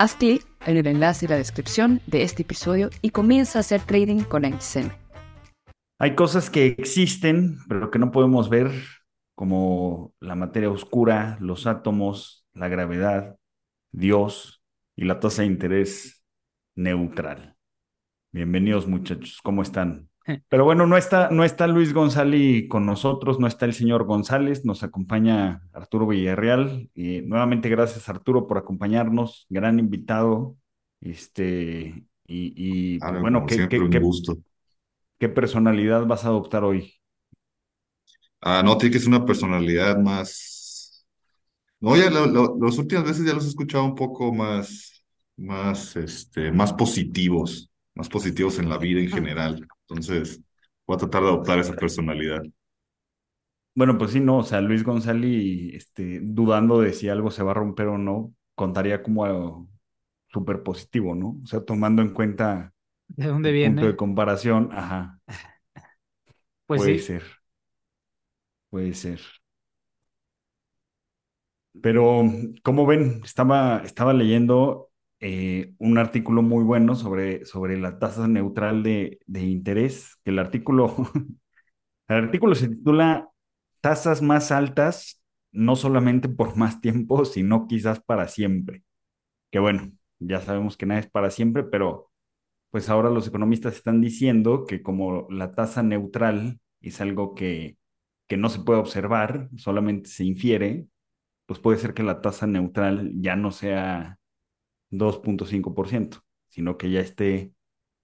Haz clic en el enlace en la descripción de este episodio y comienza a hacer trading con XM. Hay cosas que existen, pero que no podemos ver, como la materia oscura, los átomos, la gravedad, Dios y la tasa de interés neutral. Bienvenidos muchachos, ¿cómo están? Pero bueno, no está, no está Luis González con nosotros, no está el señor González, nos acompaña Arturo Villarreal. Y nuevamente gracias Arturo por acompañarnos, gran invitado. Este, y, y Ah, bueno, como ¿qué, siempre, qué, qué- gusto. qué personalidad vas a adoptar hoy? Ah, no, tiene que ser una personalidad más. No, ya lo- lo- las últimas veces ya los he escuchado un poco más, más, este, más positivos, más positivos en la vida en general. Entonces, voy a tratar de adoptar esa personalidad. Bueno, pues sí, no, o sea, Luis González, este, dudando de si algo se va a romper o no, contaría como algo súper positivo, ¿no? O sea, tomando en cuenta ¿De dónde el punto de viene? comparación, ajá, Pues puede sí. ser, puede ser. Pero, ¿cómo ven? Estaba, estaba leyendo eh, un artículo muy bueno sobre, sobre la tasa neutral de, de interés, que el artículo, el artículo se titula Tasas más altas, no solamente por más tiempo, sino quizás para siempre. Que bueno, ya sabemos que nada es para siempre, pero pues ahora los economistas están diciendo que como la tasa neutral es algo que, que no se puede observar, solamente se infiere, pues puede ser que la tasa neutral ya no sea 2.5%, sino que ya esté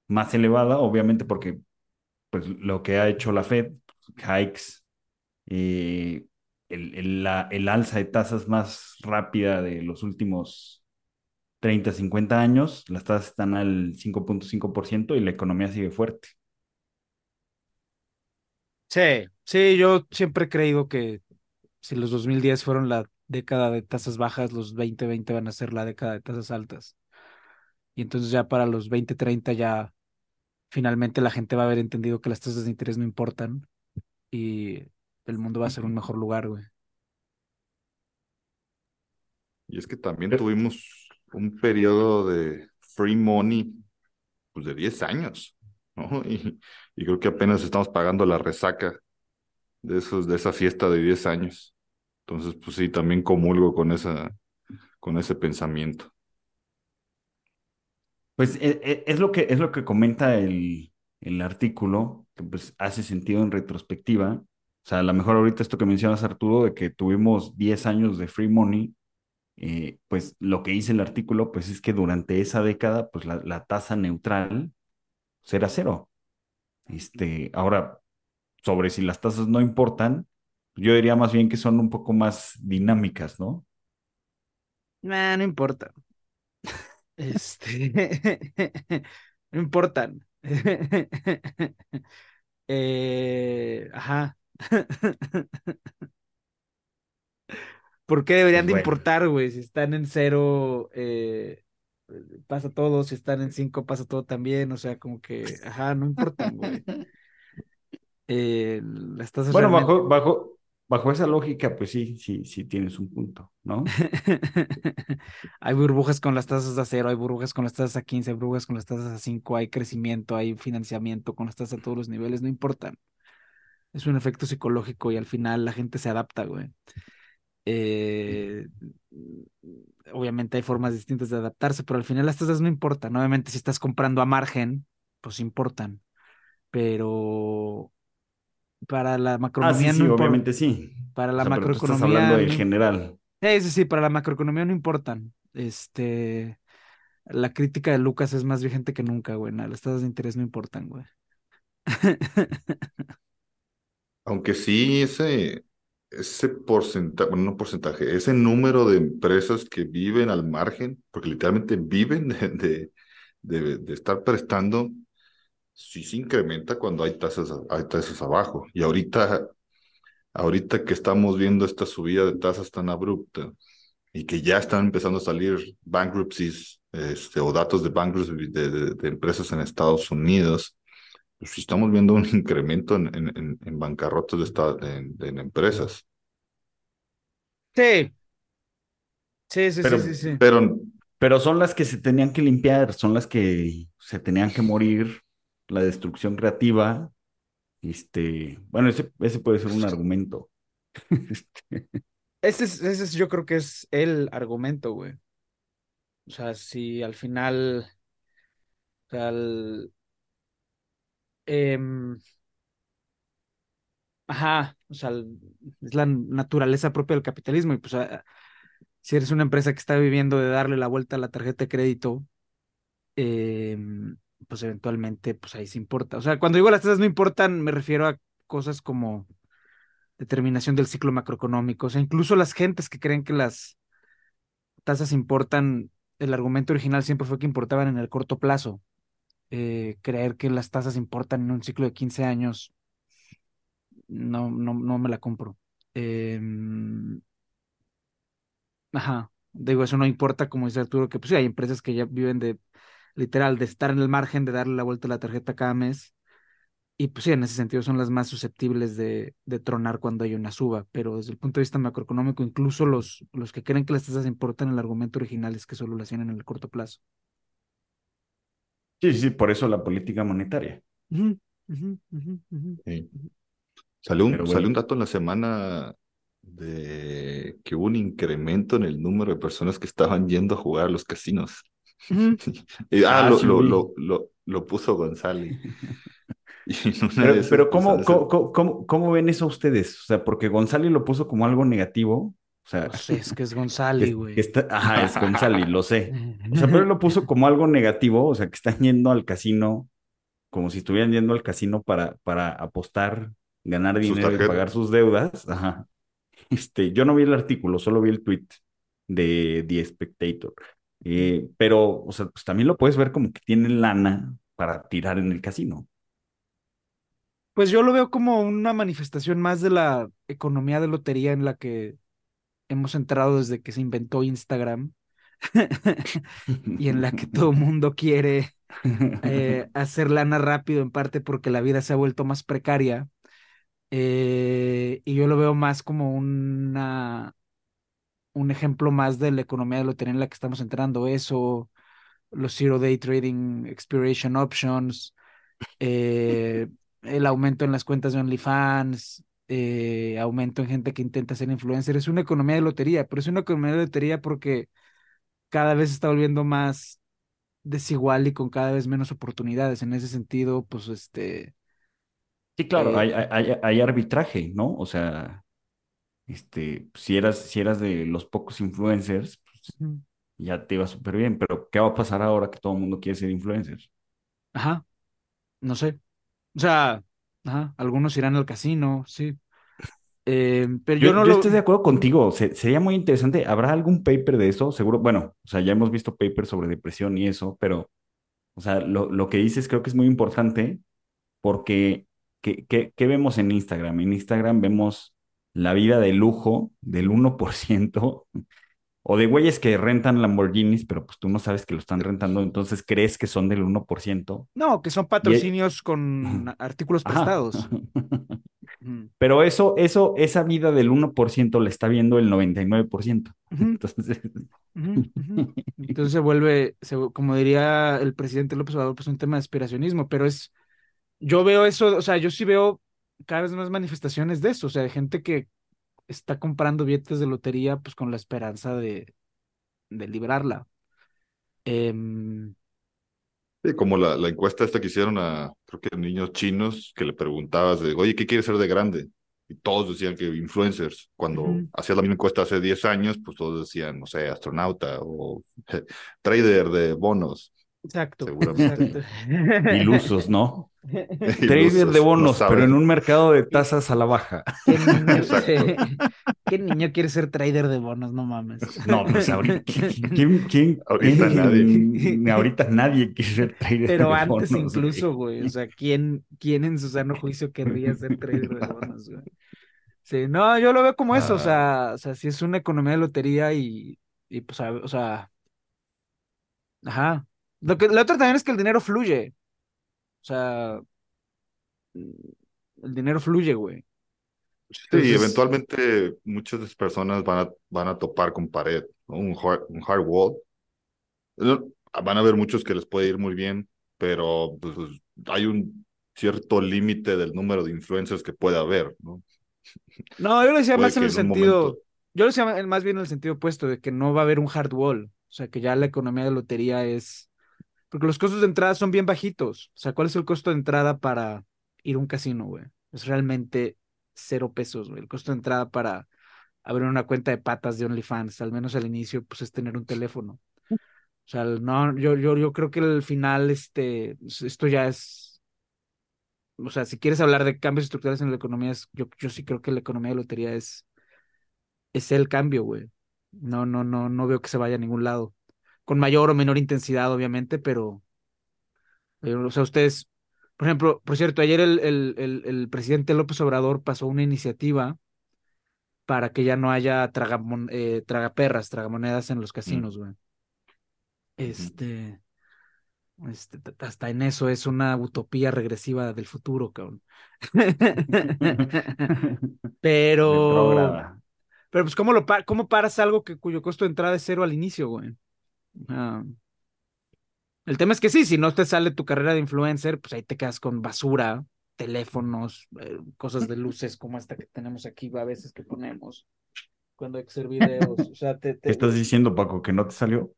más elevada, obviamente porque pues lo que ha hecho la Fed, hikes, eh, el, el- alza de tasas más rápida de los últimos 30, 50 años, las tasas están al 5.5% y la economía sigue fuerte. Sí, sí, yo siempre he creído que si los 2010 fueron la década de tasas bajas, los 2020 van a ser la década de tasas altas. Y entonces ya para los 2030 ya finalmente la gente va a haber entendido que las tasas de interés no importan y el mundo va a ser un mejor lugar, güey. Y es que también tuvimos un periodo de free money, pues de 10 años, ¿no? Y, y creo que apenas estamos pagando la resaca de esos, de esa fiesta de 10 años. Entonces, pues sí, también comulgo con esa, con ese pensamiento. Pues e- e- es, lo que, es lo que comenta el, el artículo, que pues hace sentido en retrospectiva. O sea, a lo mejor ahorita esto que mencionas, Arturo, de que tuvimos 10 años de free money, eh, pues lo que dice el artículo, pues es que durante esa década, pues la, la tasa neutral pues, era cero. Este, ahora, sobre si las tasas no importan, yo diría más bien que son un poco más dinámicas, ¿no? Nah, no importa. Este, no importan. Eh, ajá. ¿Por qué deberían Pues de bueno. importar, güey? Si están en cero, eh, pasa todo. Si están en cinco, pasa todo también. O sea, como que, ajá, no importan, güey. Eh, las tasas Bueno, realmente... bajo, bajo, bajo esa lógica, pues sí, sí, sí tienes un punto, ¿no? Hay burbujas con las tasas a cero, hay burbujas con las tasas a 15, hay burbujas con las tasas a 5, hay crecimiento, hay financiamiento con las tasas a todos los niveles, no importan. Es un efecto psicológico y al final la gente se adapta, güey. Eh, obviamente hay formas distintas de adaptarse, pero al final las tasas no importan. Obviamente si estás comprando a margen, pues importan. Pero para la Ah, macroeconomía sí, sí, no obviamente sí. Para O la sea, pero tú estás macroeconomía hablando del no- general. Sí, sí, sí, para la macroeconomía no importan. Este, la crítica de Lucas es más vigente que nunca, güey. nada, Las tasas de interés no importan, güey. Aunque sí, ese, ese porcentaje, bueno, no porcentaje, ese número de empresas que viven al margen, porque literalmente viven de, de, de, de estar prestando, sí se incrementa cuando hay tasas, hay tasas abajo. Y ahorita, ahorita que estamos viendo esta subida de tasas tan abrupta y que ya están empezando a salir bankruptcies este, o datos de bankruptcies de, de, de empresas en Estados Unidos, pues sí estamos viendo un incremento en, en, en, en bancarrotas de, esta, de, de, en empresas. Sí. Sí, sí, Pero- sí, sí, sí. Pero Pero son las que se tenían que limpiar, son las que se tenían que morir, la destrucción creativa. Este, bueno, ese, ese puede ser un argumento. Este, Ese es, ese es, yo creo que es el argumento, güey. O sea, si al final, o sea, el- em, ajá, o sea, el- es la naturaleza propia del capitalismo y pues a- si eres una empresa que está viviendo de darle la vuelta a la tarjeta de crédito, em, pues eventualmente, pues ahí se importa. O sea, cuando digo las tasas no importan, me refiero a cosas como determinación del ciclo macroeconómico, o sea, incluso las gentes que creen que las tasas importan, el argumento original siempre fue que importaban en el corto plazo. Eh, creer que las tasas importan en un ciclo de 15 años, no, no, no me la compro. Em, ajá, digo, eso no importa, como dice Arturo, que pues sí, hay empresas que ya viven de, literal, de estar en el margen, de darle la vuelta a la tarjeta cada mes. Y pues sí, en ese sentido son las más susceptibles de, de tronar cuando hay una suba, pero desde el punto de vista macroeconómico, incluso los, los que creen que las tasas importan, el argumento original es que solo las tienen en el corto plazo. Sí, sí, por eso la política monetaria. Sí. salió, un, bueno. salió un dato en la semana de que hubo un incremento en el número de personas que estaban yendo a jugar a los casinos. Y, ah, Ah, lo, sí lo, lo, lo, lo puso González. Pero, ¿cómo, cómo, cómo, cómo- ven eso ustedes? O sea, porque González lo puso como algo negativo. O sea, Pues es que es González, güey. ajá, es González, lo sé. O sea, pero él lo puso como algo negativo, o sea, que están yendo al casino, como si estuvieran yendo al casino para, para apostar, ganar dinero y pagar sus deudas. Ajá. Este, yo no vi el artículo, solo vi el tweet de The Spectator. Eh, pero, o sea, pues también lo puedes ver como que tienen lana para tirar en el casino. Pues yo lo veo como una manifestación más de la economía de lotería en la que hemos entrado desde que se inventó Instagram y en la que todo el mundo quiere eh, hacer lana rápido, en parte porque la vida se ha vuelto más precaria. Eh, y yo lo veo más como una, un ejemplo más de la economía de lotería en la que estamos entrando. Eso, los zero day trading, expiration options, eh, el aumento en las cuentas de OnlyFans, eh, aumento en gente que intenta ser influencer. Es una economía de lotería, pero es una economía de lotería porque cada vez se está volviendo más desigual y con cada vez menos oportunidades. En ese sentido, pues este, Sí, claro, Eh, hay, hay, hay- hay arbitraje, ¿no? O sea, este, si eras, si eras de los pocos influencers, pues ya te iba súper bien, pero ¿qué va a pasar ahora que todo el mundo quiere ser influencer? ajá, no sé. O sea, ajá, algunos irán al casino, sí. Eh, pero yo Yo, no yo lo... estoy de acuerdo contigo, se- sería muy interesante, ¿habrá algún paper de eso? Seguro, bueno, o sea, ya hemos visto papers sobre depresión y eso, pero, o sea, lo, lo que dices creo que es muy importante porque, ¿qué, qué, qué vemos en Instagram? En Instagram vemos la vida de lujo del 1%, o de güeyes que rentan Lamborghinis, pero pues tú no sabes que lo están rentando, entonces crees que son del 1%. No, que son patrocinios con artículos prestados. Pero eso, eso, esa vida del 1% la está viendo el 99%. ujú, Entonces. Entonces se vuelve, se como diría el presidente López Obrador, pues un tema de aspiracionismo, pero es, yo veo eso, o sea, yo sí veo cada vez más manifestaciones de eso, o sea, de gente que está comprando billetes de lotería pues con la esperanza de, de librarla. Em, Sí, como la, la encuesta esta que hicieron a, creo que a niños chinos, que le preguntabas de, oye, ¿qué quieres ser de grande? Y todos decían que influencers. Cuando Ujú. hacías la misma encuesta hace 10 años, pues todos decían, no sé, astronauta o trader de bonos. Exacto, Seguramente. exacto. Ilusos, ¿no? Trader de no bonos, pero en un mercado de tasas a la baja. ¿Qué niño, Exacto. ¿Qué niño quiere ser trader de bonos? No mames. No, pues ahorita, ¿quién, quién, Ahorita quién- nadie. ahorita nadie quiere ser trader Pero de antes bonos, güey. incluso, güey. O sea, ¿quién, ¿quién en su sano juicio querría ser trader de bonos, güey? Sí, no, yo lo veo como eso, o Ah. sea, o sea, si es una economía de lotería y, y pues, o sea, ajá. Lo que, lo otro también es que el dinero fluye. O sea, mm, el dinero fluye, güey. Sí, Entonces- eventualmente muchas personas van a, van a topar con pared, ¿no? Un hard, un hard wall. Van a haber muchos que les puede ir muy bien, pero pues, hay un cierto límite del número de influencers que puede haber, ¿no? No, yo lo decía más en el en sentido, momento- yo lo decía más bien en el sentido opuesto, de que no va a haber un hard wall. O sea, que ya la economía de lotería es. Porque los costos de entrada son bien bajitos. O sea, ¿cuál es el costo de entrada para ir a un casino, güey? Es realmente cero pesos, güey. El costo de entrada para abrir una cuenta de patas de OnlyFans, al menos al inicio, pues es tener un teléfono. O sea, no, yo, yo, yo creo que al final, este, esto ya es. O sea, si quieres hablar de cambios estructurales en la economía, es- yo, yo sí creo que la economía de lotería es, es el cambio, güey. No, no, no, no veo que se vaya a ningún lado. Con mayor o menor intensidad, obviamente, pero, pero, o sea, ustedes, por ejemplo, por cierto, ayer el, el, el, el presidente López Obrador pasó una iniciativa para que ya no haya tragamon, eh, tragaperras, tragamonedas en los casinos, güey. Este, este, hasta en eso es una utopía regresiva del futuro, cabrón. Pero, pero pues, ¿cómo, lo pa- ¿cómo paras algo que, cuyo costo de entrada es cero al inicio, güey? Ah, el tema es que sí, si no te sale tu carrera de influencer, pues ahí te quedas con basura, teléfonos, eh, cosas de luces como esta que tenemos aquí a veces que ponemos cuando hay que hacer videos. O sea, te, ¿Qué te- estás diciendo, Paco? ¿Que no te salió?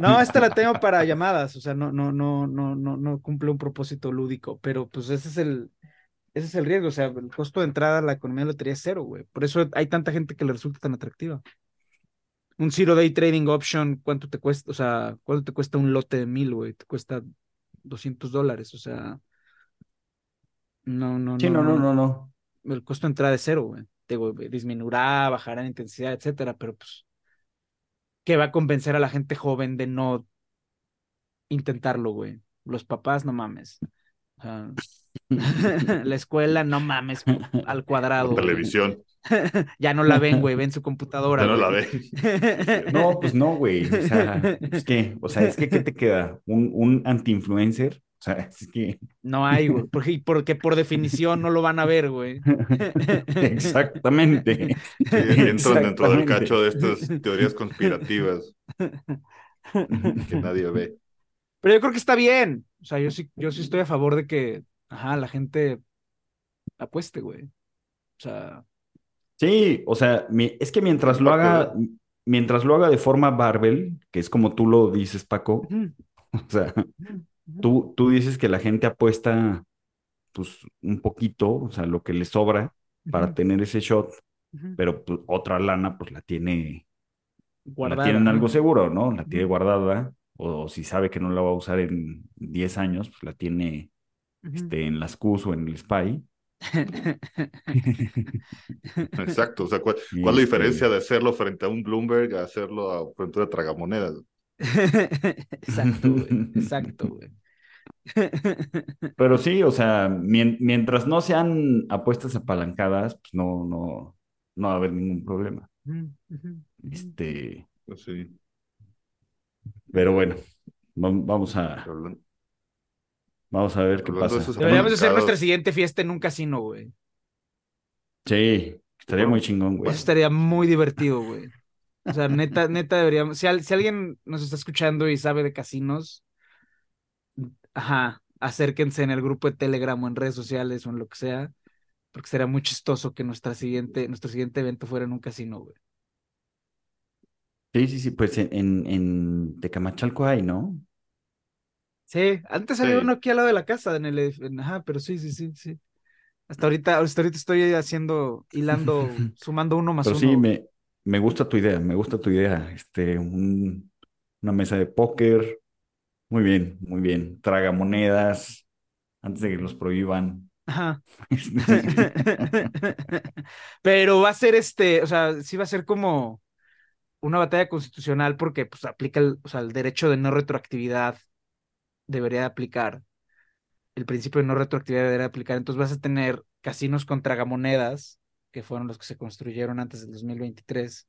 No, esta la tengo para llamadas, o sea, no, no, no, no, no, no cumple un propósito lúdico, pero pues ese es el, ese es el riesgo, o sea, el costo de entrada a la economía de lotería es cero, güey. Por eso hay tanta gente que le resulta tan atractiva. Un zero day trading option, ¿cuánto te cuesta? O sea, ¿cuánto te cuesta un lote de mil, güey? Te cuesta 200 dólares, o sea, no, no, Sí, no, no, no, no. el costo de entrada es cero, güey. Te digo, disminuirá, bajará en intensidad, etcétera, pero pues, ¿qué va a convencer a la gente joven de no intentarlo, güey? Los papás, no mames. O sea, la escuela, no mames, al cuadrado. La televisión, Ya no la ven, güey, ven su computadora. ya no la ven. No, pues no, güey. O sea, es que, o sea, es que, ¿qué te queda? ¿Un, un anti-influencer? O sea, es que, No hay, güey, porque, porque por definición no lo van a ver, güey. exactamente. Sí, entran dentro del cacho de estas teorías conspirativas que nadie ve. Pero yo creo que está bien. O sea, yo sí, yo sí estoy a favor de que, ajá, la gente apueste, güey. O sea, Sí, o sea, mi- es que mientras lo haga, mientras lo haga de forma barbell, que es como tú lo dices, Paco, o sea, tú, tú dices que la gente apuesta, pues, un poquito, o sea, lo que le sobra para tener ese shot, pero pues, otra lana, pues, la tiene, la Guardada, tiene en algo seguro, ¿no? La tiene guardada, o, si sabe que no la va a usar en 10 años, pues la tiene, Este, en las Qs o en el SPY. Exacto. O sea, ¿cuál, cuál es la este- diferencia de hacerlo frente a un Bloomberg a hacerlo a- frente a una tragamonedas? Exacto, güey. Exacto, güey. Pero sí, o sea, mien- mientras no sean apuestas apalancadas, pues no, no, no va a haber ningún problema. Este, Pues sí. pero bueno, vam- vamos a, Hablando, vamos a ver qué Hablando pasa. Deberíamos de hacer nuestra siguiente fiesta en un casino, güey. Sí, estaría muy chingón, güey. Eso estaría muy divertido, güey. O sea, neta, neta deberíamos. Si, al- si alguien nos está escuchando y sabe de casinos, ajá, acérquense en el grupo de Telegram o en redes sociales o en lo que sea, porque sería muy chistoso que nuestra siguiente, nuestro siguiente evento fuera en un casino, güey. Sí, sí, sí, pues en, en, en Tecamachalco hay, ¿no? Sí, antes había Sí. uno aquí al lado de la casa, en el, en- ajá, pero sí, sí, sí, sí. Hasta ahorita, hasta ahorita estoy haciendo, hilando, sumando uno más Pero uno. sí, me, me gusta tu idea, me gusta tu idea. Este, un- una mesa de póker. Muy bien, muy bien. Tragamonedas, antes de que los prohíban. Ajá. Este, Pero va a ser este, o sea, sí va a ser como una batalla constitucional porque pues aplica el, o sea, el derecho de no retroactividad debería aplicar. El principio de no retroactividad debería aplicar. Entonces vas a tener casinos con tragamonedas, que fueron los que se construyeron antes del 2023,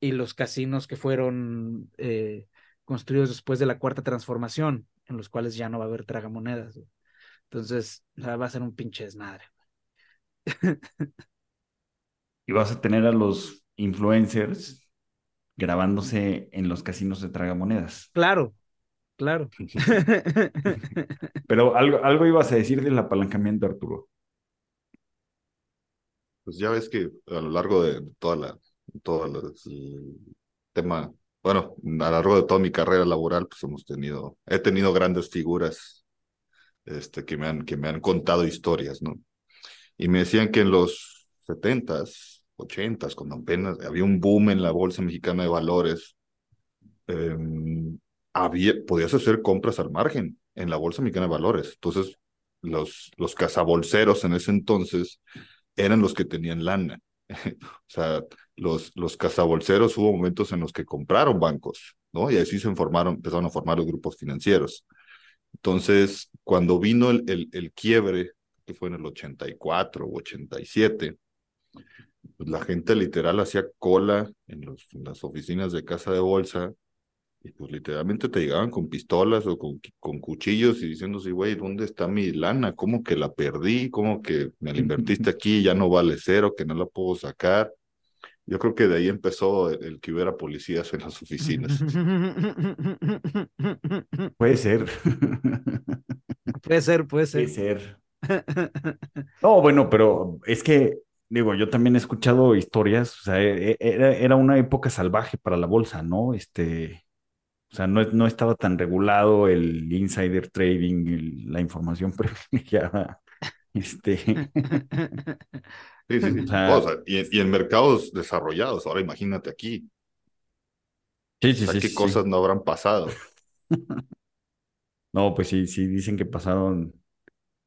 y los casinos que fueron eh, construidos después de la cuarta transformación, en los cuales ya no va a haber tragamonedas. güey. Entonces, o sea, va a ser un pinche desmadre. y vas a tener a los influencers grabándose en los casinos de tragamonedas. Claro, claro. Pero algo, algo ibas a decir del apalancamiento, Arturo. Pues ya ves que a lo largo de toda la, todo el tema, bueno, a lo largo de toda mi carrera laboral, pues hemos tenido, he tenido grandes figuras, este, que me han, que me han contado historias, ¿no? Y me decían que en los setentas, ochentas, cuando apenas había un boom en la Bolsa Mexicana de Valores, em, podías hacer compras al margen en la Bolsa Mexicana de Valores. Entonces, los, los cazabolseros en ese entonces eran los que tenían lana. O sea, los, los cazabolseros hubo momentos en los que compraron bancos, ¿no? Y así se formaron, empezaron a formar los grupos financieros. Entonces, cuando vino el, el, el quiebre, que fue en el 84 o 87, pues la gente literal hacía cola en, los, en las oficinas de casa de bolsa y pues literalmente te llegaban con pistolas o con, con cuchillos y diciéndose, güey, ¿dónde está mi lana? ¿Cómo que la perdí? ¿Cómo que me la invertiste aquí y ya no vale cero, que no la puedo sacar? Yo creo que de ahí empezó el, el que hubiera policías en las oficinas. Puede ser. Puede ser, puede Puede ser. ser. No, bueno, pero es que, digo, yo también he escuchado historias, o sea, e- e- era, era una época salvaje para la bolsa, ¿no? Este, o sea, no, no estaba tan regulado el insider trading, el- la información privilegiada. Este, Sí, sí, sí. O sea- O sea, y, y en mercados desarrollados, ahora imagínate aquí, sí, o sí, sea, sí, qué cosas no habrán pasado. No, pues sí, sí, dicen que pasaron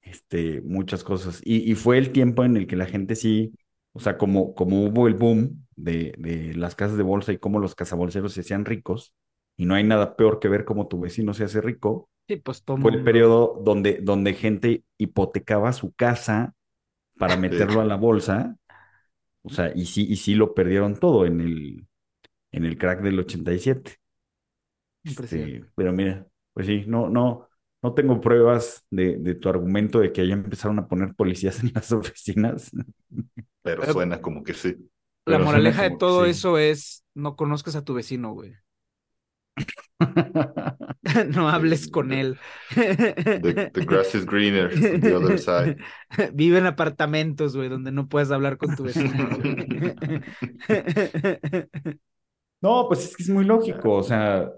este, muchas cosas. Y, y fue el tiempo en el que la gente sí, o sea, como, como hubo el boom de, de las casas de bolsa y cómo los cazabolseros se hacían ricos, y no hay nada peor que ver cómo tu vecino se hace rico, Sí, pues todo fue el periodo donde, donde gente hipotecaba su casa para meterlo a la bolsa, o sea, y sí, y sí lo perdieron todo en el, en el crack del 87. Impresionante. Este, pero mira, pues sí, no, no, no tengo pruebas de, de tu argumento de que ya empezaron a poner policías en las oficinas. Pero suena como que sí. La pero moraleja de todo sí. eso es no conozcas a tu vecino, güey. No hables con él. The, the grass is greener on the other side. Vive en apartamentos, güey, donde no puedes hablar con tu vecino. No, pues es que es muy lógico, o sea,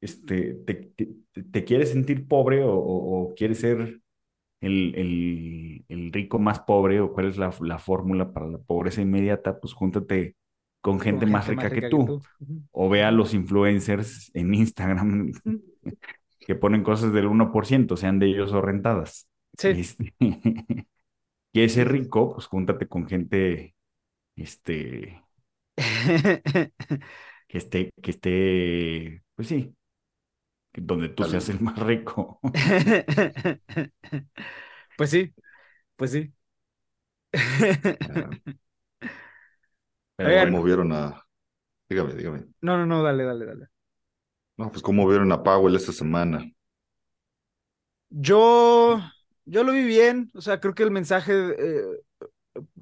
este, te, te- te quieres sentir pobre o, o- o quieres ser el, el- el rico más pobre o cuál es la, la fórmula para la pobreza inmediata, pues júntate con gente Con más rica que tú. O ve a los influencers en Instagram que ponen cosas del 1%, sean de ellos o rentadas. Sí. Este, quieres ser rico, pues júntate con gente este, que esté, que esté, pues sí, donde tú seas el más rico. Pues sí, pues sí. Pero Oigan. ¿Cómo vieron a... Dígame, dígame. No, no, no, dale, dale, dale. No, pues ¿cómo vieron a Powell esta semana? Yo, yo lo vi bien, o sea, creo que el mensaje eh,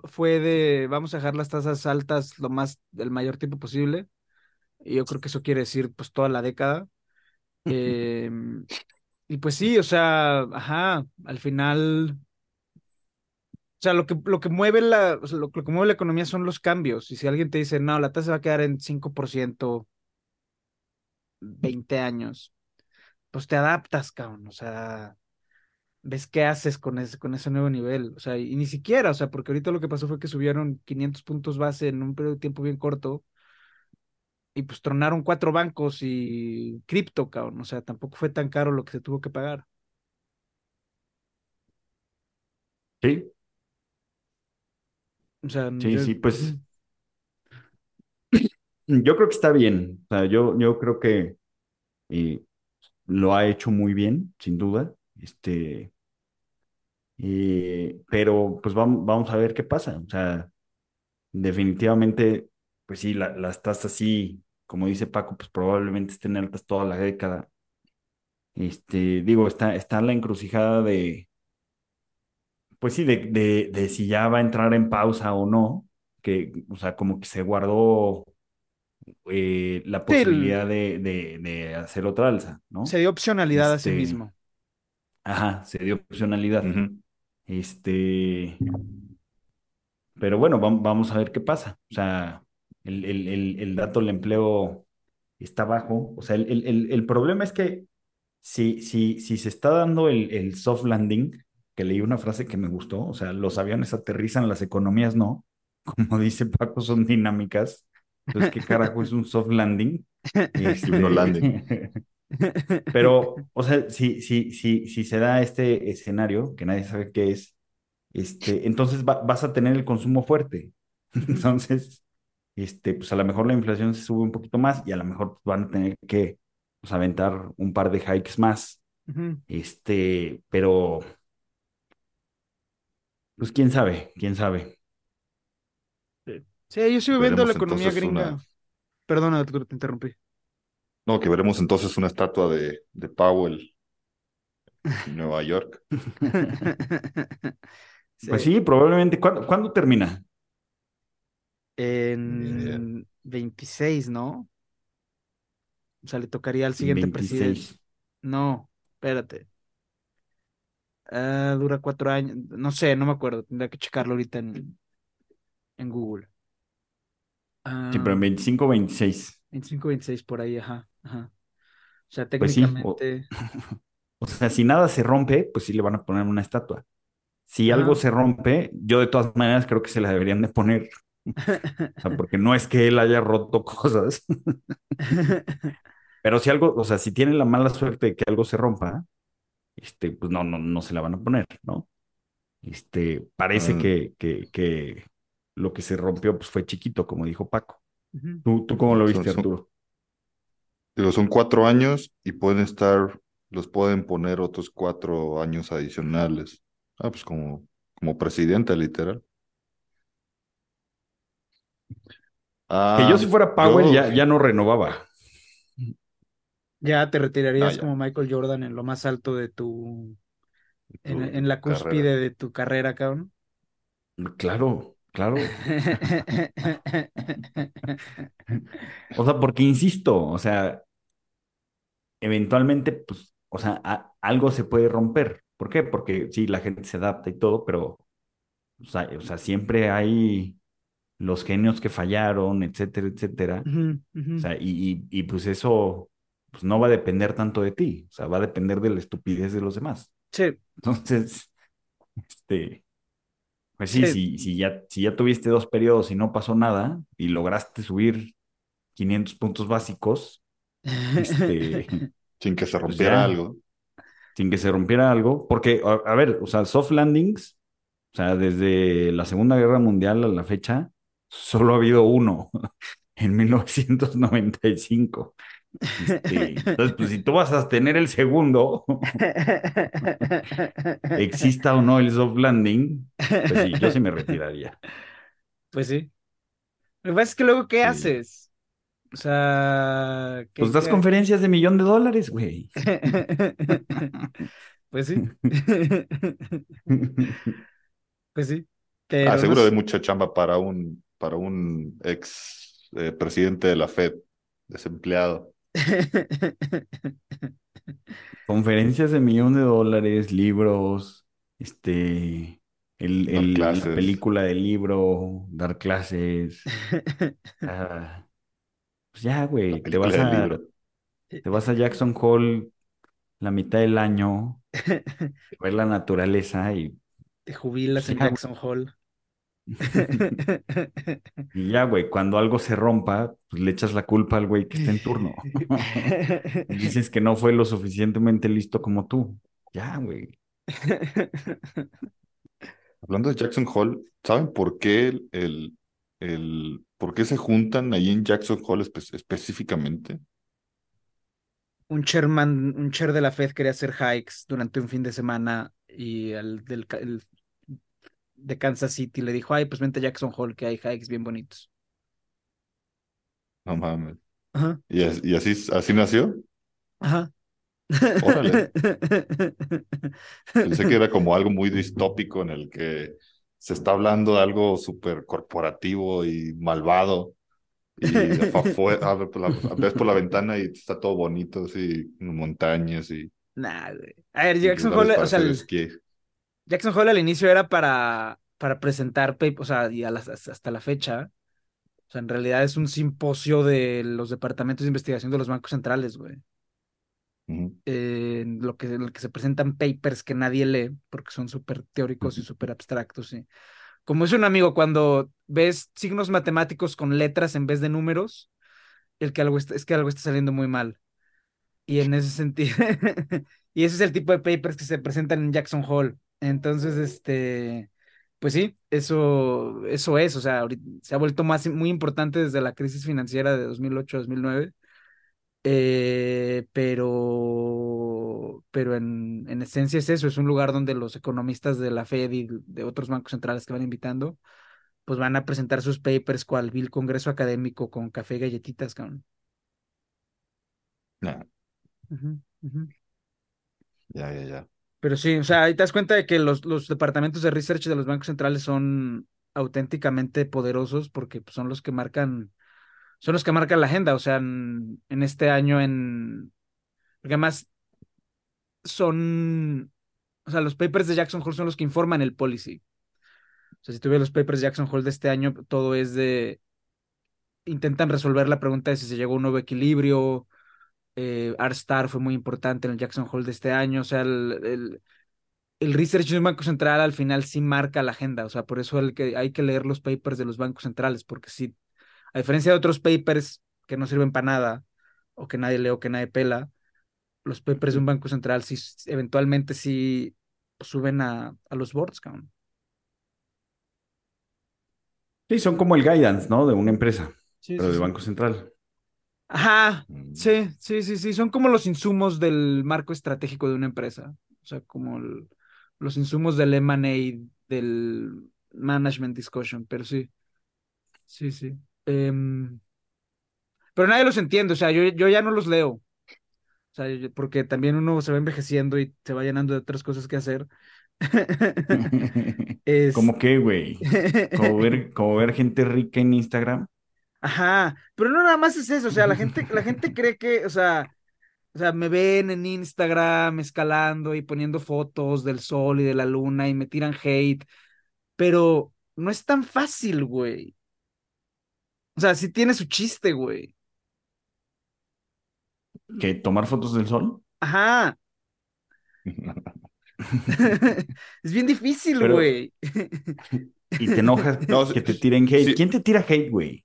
fue de vamos a dejar las tasas altas lo más, el mayor tiempo posible. Y yo creo que eso quiere decir pues toda la década. Eh, y pues sí, o sea, ajá, al final, o sea, lo que, lo que mueve la, lo que mueve la economía son los cambios. Y si alguien te dice, no, la tasa va a quedar en 5%, 20 años, pues te adaptas, cabrón. O sea, ves qué haces con ese, con ese nuevo nivel. O sea, y ni siquiera, o sea, porque ahorita lo que pasó fue que subieron 500 puntos base en un periodo de tiempo bien corto y pues tronaron cuatro bancos y cripto, cabrón. O sea, tampoco fue tan caro lo que se tuvo que pagar. Sí, O sea, sí, yo- sí, pues yo creo que está bien. O sea, yo, yo creo que eh, lo ha hecho muy bien, sin duda. Este, eh, pero pues vamos, vamos a ver qué pasa. O sea, definitivamente, pues sí, la- las tasas sí, como dice Paco, pues probablemente estén altas toda la década. Este, digo, está, está en la encrucijada de, pues sí, de, de, de si ya va a entrar en pausa o no, que, o sea, como que se guardó eh, la Sí, el- posibilidad de, de, de hacer otra alza, ¿no? se dio opcionalidad a sí Este, mismo. Ajá, se dio opcionalidad. Este, pero bueno, vam- vamos a ver qué pasa. O sea, el, el, el, el dato del empleo está bajo. O sea, el, el, el, el problema es que si, si, si se está dando el, el soft landing, que leí una frase que me gustó, o sea, los aviones aterrizan, las economías no. Como dice Paco, son dinámicas. Entonces, ¿qué carajo es un soft landing? Y uno landing. Pero, o sea, si, si, si, si se da este escenario, que nadie sabe qué es, este, entonces va- vas a tener el consumo fuerte. Entonces, este, pues a lo mejor la inflación se sube un poquito más y a lo mejor van a tener que pues, aventar un par de hikes más. Este, pero, pues quién sabe, quién sabe. Sí, yo sigo viendo la economía gringa. una- Perdona, te te interrumpí. No, que veremos entonces una estatua de, de Powell en Nueva York. Pues sí, probablemente. ¿Cuándo, cuándo termina? En 26, ¿no? O sea, le tocaría al siguiente presidente. 26. No, espérate. Ah, dura cuatro años. No sé, no me acuerdo. Tendría que checarlo ahorita en, en Google. Sí, pero en Ah, 25 26. 25, 26 por ahí, ajá, ajá. O sea, Pues sí, o- técnicamente. O sea, si nada se rompe, pues sí le van a poner una estatua. Si algo se rompe, yo de todas maneras creo que se la deberían de poner. O sea, porque no es que él haya roto cosas, pero si algo, o sea, si tiene la mala suerte de que algo se rompa, este, pues no, no, no se la van a poner, ¿no? Este, parece Ah. que, que, que lo que se rompió pues fue chiquito, como dijo Paco. ¿Tú, tú cómo lo Son- viste, son- Arturo? Digo, son cuatro años y pueden estar, los pueden poner otros cuatro años adicionales. Ah, pues como, como presidente, literal. Que yo Ah, si fuera Powell yo- ya, ya no renovaba. Ya te retirarías Ah, ya. como Michael Jordan en lo más alto de tu, en, tu en la cúspide carrera. de tu carrera, cabrón. Claro, claro. O sea, porque insisto, o sea, eventualmente, pues, o sea, a- algo se puede romper. ¿Por qué? Porque sí, la gente se adapta y todo, pero, o sea, o sea, siempre hay los genios que fallaron, etcétera, etcétera. O sea, y, y, y, pues eso, pues no va a depender tanto de ti, o sea, va a depender de la estupidez de los demás. Sí, Entonces, este, pues sí, Sí. si, si ya, si ya tuviste dos periodos y no pasó nada y lograste subir 500 puntos básicos, este, sin que se Pues rompiera ya. algo. sin que se rompiera algo, porque, a, a ver, o sea, soft landings, o sea, desde la Segunda Guerra Mundial a la fecha, solo ha habido uno, en 1995. Este, entonces, pues si tú vas a tener el segundo, exista o no el soft landing, pues sí, yo sí me retiraría. Pues sí. Lo que pasa es que luego, ¿qué Sí. haces? O sea, ¿qué- Pues das qué- conferencias de millón de dólares, güey. Pues sí. Pues sí. Pero Ah, no seguro sé. hay mucha chamba para un, para un ex eh, presidente de la Fed, desempleado. Conferencias de millón de dólares, libros, este, el, Dar el- la clases. película del libro, dar clases. Ah, pues ya, güey, te película vas del a, libro. te vas a Jackson Hole la mitad del año, ver la naturaleza y, Te jubilas en Ya, güey. Jackson Hole. y ya, güey, cuando algo se rompa, pues le echas la culpa al güey que está en turno. Y dices que no fue lo suficientemente listo como tú. Ya, güey. Hablando de Jackson Hole, ¿saben por qué el, el, el- por qué se juntan ahí en Jackson Hole espe- específicamente? Un chairman, un chair de la Fed quería hacer hikes durante un fin de semana y el, del, el de Kansas City le dijo, ay, pues vente a Jackson Hole que hay hikes bien bonitos. No mames. Ajá, ¿Y, as- y así, así nació? ajá. Órale. Pensé que era como algo muy distópico en el que se está hablando de algo súper corporativo y malvado. Y fue- a ver por la- ves por la ventana y está todo bonito, así, montañas y, güey. A ver, Jackson Hole, o sea, el-. Jackson Hole al inicio era para, para presentar, o sea, y las- hasta la fecha, o sea, en realidad es un simposio de los departamentos de investigación de los bancos centrales, güey. Eh, lo que, en lo que se presentan papers que nadie lee porque son súper teóricos y súper abstractos. ¿sí? Como es un amigo, cuando ves signos matemáticos con letras en vez de números, el que algo está- es que algo está saliendo muy mal. Y en ese sentido, y ese es el tipo de papers que se presentan en Jackson Hole. Entonces, este, pues sí, eso, eso es, o sea, ahorita se ha vuelto más, muy importante desde la crisis financiera de 2008-2009. Eh, pero, pero en, en esencia es eso, es un lugar donde los economistas de la Fed y de otros bancos centrales que van invitando, pues van a presentar sus papers cual vil congreso académico con café y galletitas, cabrón. Ya, ya, ya. Pero sí, o sea, ahí te das cuenta de que los, los departamentos de research de los bancos centrales son auténticamente poderosos porque pues, son los que marcan, son los que marcan la agenda, o sea, en, este año en, porque además son, o sea, los papers de Jackson Hole son los que informan el policy. O sea, si tú ves los papers de Jackson Hole de este año, todo es de, intentan resolver la pregunta de si se llegó a un nuevo equilibrio. Eh, R-Star fue muy importante en el Jackson Hole de este año. O sea, el, el, el research de un banco central al final sí marca la agenda. O sea, por eso el que, hay que leer los papers de los bancos centrales, porque sí, a diferencia de otros papers que no sirven para nada, o que nadie lee o que nadie pela, los papers de un banco central sí, eventualmente sí suben a, a los boards, cabrón. Sí, son como el guidance, ¿no? De una empresa, Sí, pero sí, del sí. Banco Central. Ajá, Mm. sí, sí, sí, sí, son como los insumos del marco estratégico de una empresa, o sea, como el- los insumos del M&A, del management discussion, pero sí, sí, sí. Em, pero nadie los entiende, o sea, yo, yo ya no los leo, o sea, porque también uno se va envejeciendo y se va llenando de otras cosas que hacer. Es- ¿Cómo qué, güey? Como ver, como ver gente rica en Instagram. Ajá, pero no nada más es eso, o sea, la gente, la gente cree que, o sea, o sea, me ven en Instagram escalando y poniendo fotos del sol y de la luna y me tiran hate, pero no es tan fácil, güey. O sea, sí tiene su chiste, güey. ¿Que tomar fotos del sol? Ajá. Es bien difícil, Pero- güey. Y te enojas No, que te tiren hate. sí. ¿Quién te tira hate, güey?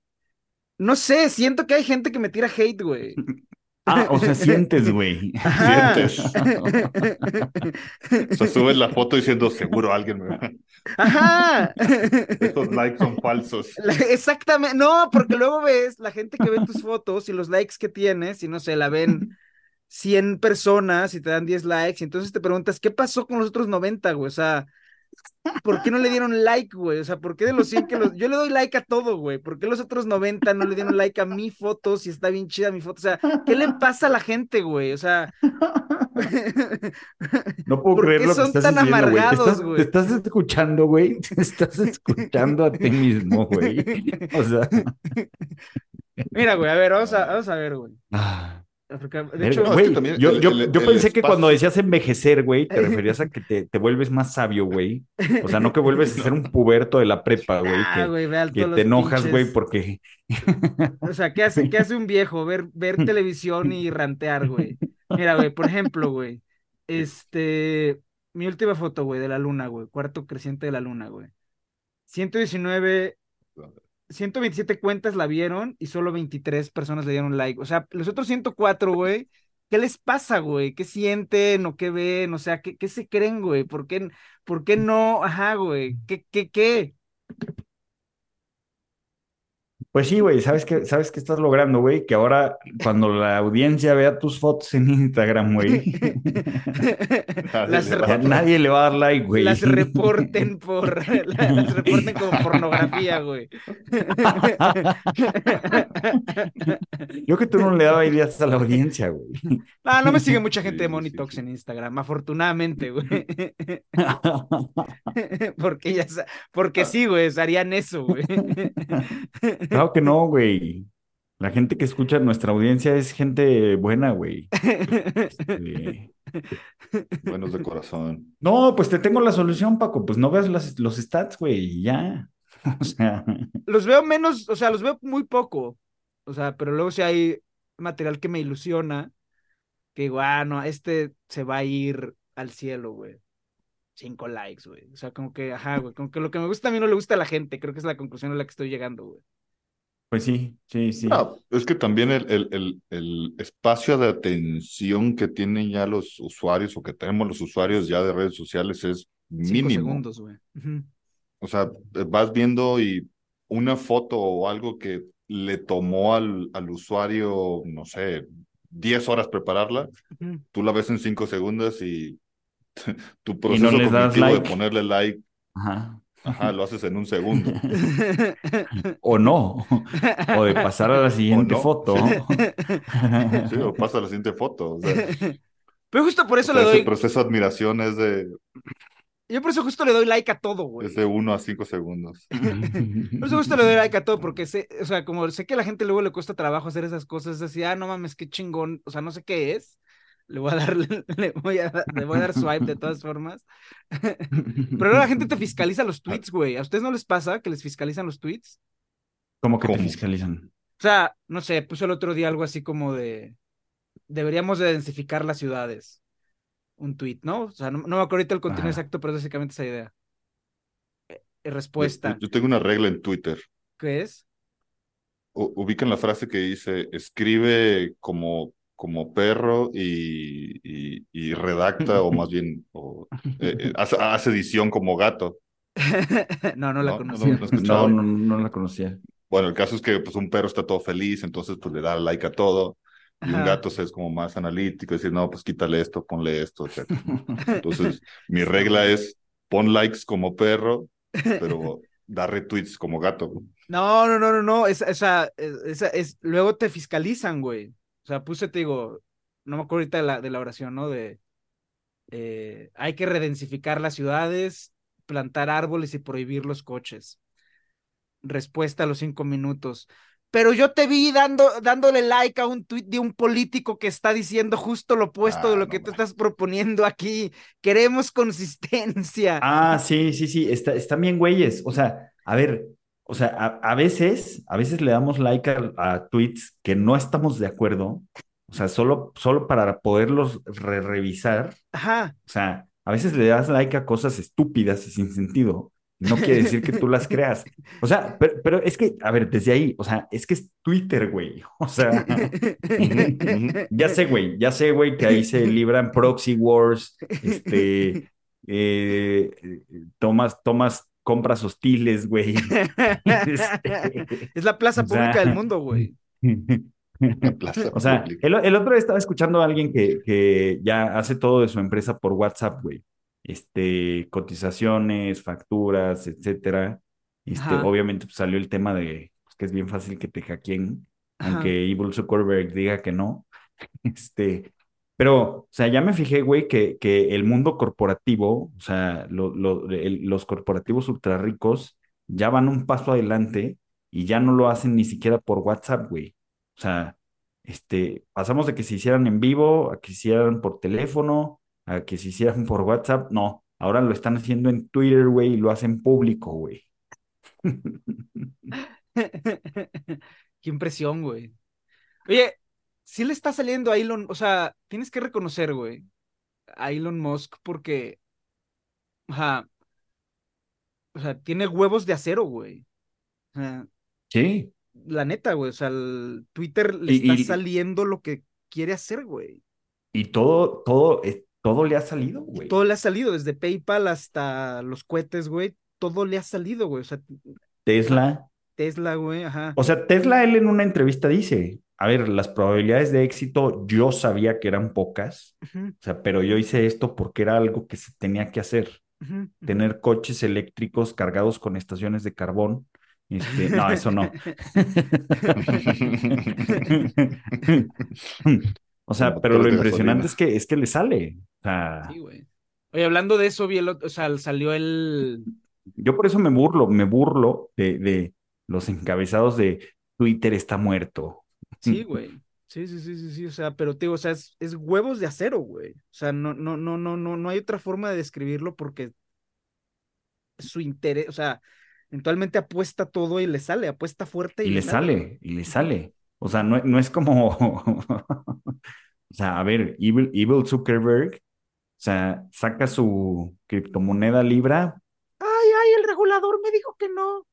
No sé, siento que hay gente que me tira hate, güey. Ah, o sea, sientes, güey. Sientes. O sea, subes la foto diciendo, seguro alguien me va. Ajá. Estos likes son falsos. La- Exactamente, no, porque luego ves la gente que ve tus fotos y los likes que tienes, y no sé, la ven 100 personas y te dan 10 likes, y entonces te preguntas, ¿qué pasó con los otros 90, güey? O sea, ¿por qué no le dieron like, güey? O sea, ¿por qué de los 100 que los... Yo le doy like a todo, güey. ¿Por qué los otros 90 no le dieron like a mi foto si está bien chida mi foto? O sea, ¿qué le pasa a la gente, güey? O sea... No puedo ¿Por creer lo que son estás tan diciendo, güey. Te amargados, güey? te estás escuchando, güey. Te estás escuchando a ti mismo, güey. O sea. Mira, güey, a ver, vamos a, vamos a ver, güey. ah, De hecho, no, es güey, que también yo, el- yo, el- yo el pensé que cuando decías envejecer, güey, te referías a que te, te vuelves más sabio, güey. O sea, no que vuelves a ser un puberto de la prepa, güey, ah, que, güey, vean que todos te enojas, güey, porque O sea, ¿qué hace, qué hace un viejo? Ver, ver televisión y rantear, güey. Mira, güey, por ejemplo, güey. Este, mi última foto, güey, de la luna, güey. Cuarto creciente de la luna, güey. 119, 127 cuentas la vieron y solo 23 personas le dieron like. O sea, los otros 104, güey, ¿qué les pasa, güey? ¿Qué sienten o qué ven? O sea, ¿qué, qué se creen, güey? ¿Por qué, por qué no? Ajá, güey. ¿Qué, qué, qué? Pues sí, güey, ¿sabes qué, ¿sabes qué estás logrando, güey? Que ahora cuando la audiencia vea tus fotos en Instagram, güey, nadie le va a dar like, güey. las reporten por, las reporten como pornografía, güey. Yo que tú no le dabas ideas a la audiencia, güey. No, no me sigue mucha gente de Monitox en Instagram, afortunadamente, güey. Porque ya, porque sí, güey, harían eso, güey. Claro que no, güey. La gente que escucha nuestra audiencia es gente buena, güey. Este, Buenos de corazón. No, pues te tengo la solución, Paco. Pues no veas las- los stats, güey, ya. O sea, Los veo menos, o sea, los veo muy poco. O sea, pero luego si hay material que me ilusiona, que digo, ah, no, este se va a ir al cielo, güey. Cinco likes, güey. O sea, como que, ajá, güey, como que lo que me gusta a mí no le gusta a la gente. Creo que es la conclusión a la que estoy llegando, güey. Pues sí, sí, sí. Ah, es que también el, el, el, el espacio de atención que tienen ya los usuarios o que tenemos los usuarios ya de redes sociales es Cinco mínimo. segundos, güey. Ujú. O sea, vas viendo y una foto o algo que le tomó al, al usuario, no sé, 10 horas prepararla, Ujú. tú la ves en 5 segundos y tu no proceso les das cognitivo de like. ponerle like, Ajá. Ajá, lo haces en un segundo. O no. O de pasar a la siguiente no. foto. Sí, o pasa a la siguiente foto. O sea, Pero justo por o eso sea, le ese doy, proceso de admiración es de, yo por eso justo le doy like a todo, güey. es de 1 a 5 segundos. Por eso justo le doy like a todo, porque sé, o sea, como sé que a la gente luego le cuesta trabajo hacer esas cosas, es así, ah, no mames, qué chingón, o sea, no sé qué es, le voy a dar, le voy a, le voy a dar swipe de todas formas. Pero ahora la gente te fiscaliza los tweets, güey. ¿A ustedes no les pasa que les fiscalizan los tweets? Como que te ¿Cómo? fiscalizan. O sea, no sé, puso el otro día algo así como de, deberíamos de densificar las ciudades. Un tweet, ¿no? O sea, no, no me acuerdo ahorita el contenido Ajá. exacto, pero es básicamente esa idea. Eh, Yo, respuesta, yo tengo una regla en Twitter. ¿qué es? U- ubican la frase que dice, escribe como, como perro y, y, y redacta, o más bien, o, eh, eh, hace, hace edición como gato. no, no la No, no, conocía. no. No, no, no la conocía. Bueno, el caso es que pues un perro está todo feliz, entonces pues le da like a todo. Y un gato es como más analítico, decir, no, pues quítale esto, ponle esto, etc. Entonces, mi regla es, pon likes como perro, pero da retweets como gato. No, no, no, no, no, esa, esa, esa es, luego te fiscalizan, güey. O sea, puse, te digo, no me acuerdo ahorita de la, de la oración, ¿no? De, eh, hay que redensificar las ciudades, plantar árboles y prohibir los coches. Respuesta a los cinco minutos. Pero yo te vi dando, dándole like a un tweet de un político que está diciendo justo lo opuesto de Ah, lo no que tú estás proponiendo aquí. Queremos consistencia. Ah, sí, sí, sí, está, están bien güeyes. O sea, a ver, o sea, a, a veces, a veces le damos like a, a tweets que no estamos de acuerdo, o sea, solo, solo para poderlos re- revisar. Ajá. O sea, a veces le das like a cosas estúpidas y sin sentido. No quiere decir que tú las creas. O sea, pero, pero es que, a ver, desde ahí, o sea, es que es Twitter, güey. O sea, ya sé, güey, ya sé, güey, que ahí se libran proxy wars, este, eh, tomas, tomas compras hostiles, güey. Este, Es la plaza o sea, pública del mundo, güey. La plaza O sea, el, el otro día estaba escuchando a alguien que, que ya hace todo de su empresa por WhatsApp, güey. Este, cotizaciones, facturas, etcétera. Este, Ajá. obviamente pues, salió el tema de pues, que es bien fácil que te hackeen, Ajá. aunque Evil Zuckerberg diga que no. Este, pero, o sea, ya me fijé, güey, que, que el mundo corporativo, o sea, lo- lo- los corporativos ultra ricos ya van un paso adelante y ya no lo hacen ni siquiera por WhatsApp, güey. O sea, este, pasamos de que se hicieran en vivo a que se hicieran por teléfono, a que se hicieran por WhatsApp. No, ahora lo están haciendo en Twitter, güey, y lo hacen público, güey. Qué impresión, güey. Oye, sí le está saliendo a Elon, o sea, tienes que reconocer, güey. a Elon Musk porque, ajá, o sea, tiene huevos de acero, güey. O sea, Sí, la neta, güey, o sea, el Twitter le Y- está y- saliendo lo que quiere hacer, güey. y todo, todo, eh, todo le ha salido, Y güey. todo le ha salido, desde PayPal hasta los cohetes, güey, todo le ha salido, güey. O sea, Tesla. Tesla, güey, ajá. O sea, Tesla, él en una entrevista dice, a ver, las probabilidades de éxito yo sabía que eran pocas, o sea, pero yo hice esto porque era algo que se tenía que hacer. Tener coches eléctricos cargados con estaciones de carbón. Este, no, eso no. O sea, pero lo impresionante es que es que le sale. O sea, Sí, güey. Oye, hablando de eso, vi el o sea, salió el. yo por eso me burlo, me burlo de, de los encabezados de Twitter está muerto. Sí, güey. Sí, sí, sí, sí, sí. O sea, pero te digo, o sea, es, es huevos de acero, güey. O sea, no, no, no, no, no, no hay otra forma de describirlo porque su interés, o sea, eventualmente apuesta todo y le sale, apuesta fuerte y, Y le sale, y le sale. O sea, no, no es como, o sea, a ver, Evil, Evil Zuckerberg, o sea, saca su criptomoneda Libra, Ay, ay, el regulador me dijo que no.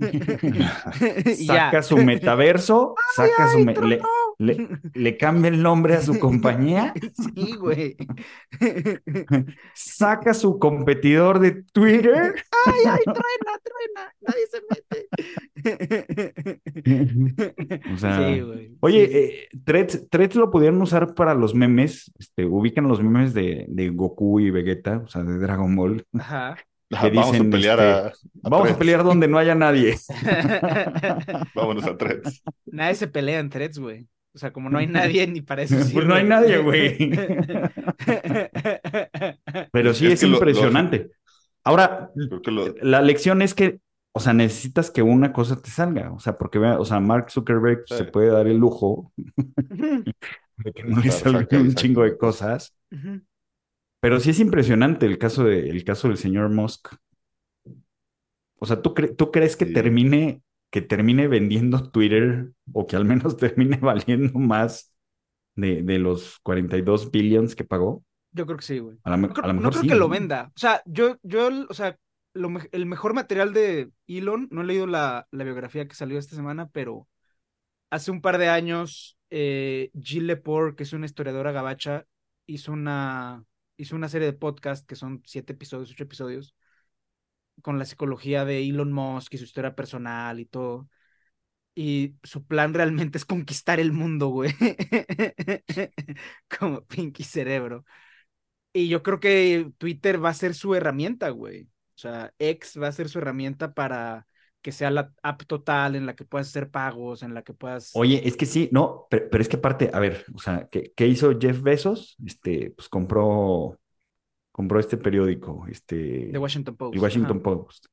Saca su metaverso, saca su, me- le, le, le cambia el nombre a su compañía, Sí, güey. saca su competidor de Twitter. Ay, ay, truena, truena. Nadie se mete. O sea, Sí, güey. Oye, sí. eh, Threads, Threads lo pudieron usar para los memes, este, ubican los memes de, de Goku y Vegeta, o sea, de Dragon Ball. Ajá. Vamos dicen, a pelear este, a, a Vamos a pelear donde no haya nadie. Vámonos a Threads. Nadie se pelea en threads, güey. O sea, como no hay nadie, ni para eso Pues no hay sirve. nadie, güey. Pero sí Es es, que lo- lo- impresionante. Ahora, que lo, la lección es que, o sea, necesitas que una cosa te salga. O sea, porque, vea, o sea, Mark Zuckerberg Sí. se puede dar el lujo de que no le salgan un chingo de cosas. Ujú. Pero sí es impresionante el caso, de, el caso del señor Musk. O sea, ¿tú, cre- tú crees que Sí. termine, que termine vendiendo Twitter o que al menos termine valiendo más de, de los 42 billions que pagó? Yo creo que sí, güey. A, la No creo, a lo no mejor creo sí, que lo ¿no? venda. O sea, yo, yo, o sea, lo me- el mejor material de Elon, no he leído la, la biografía que salió esta semana, pero hace un par de años, eh, Jill Lepore, que es una historiadora gabacha, hizo una, hizo una serie de podcast que son siete episodios, ocho episodios, con la psicología de Elon Musk y su historia personal y todo. Y su plan realmente es conquistar el mundo, güey. Como Pinky Cerebro. Y yo creo que Twitter va a ser su herramienta, güey. O sea, X va a ser su herramienta para que sea la app total en la que puedas hacer pagos, en la que puedas... Oye, es que sí, no, pero, pero es que aparte, a ver, o sea, ¿qué, qué hizo Jeff Bezos? Este, pues compró, compró este periódico, este, The Washington Post. el Washington Ajá. Post.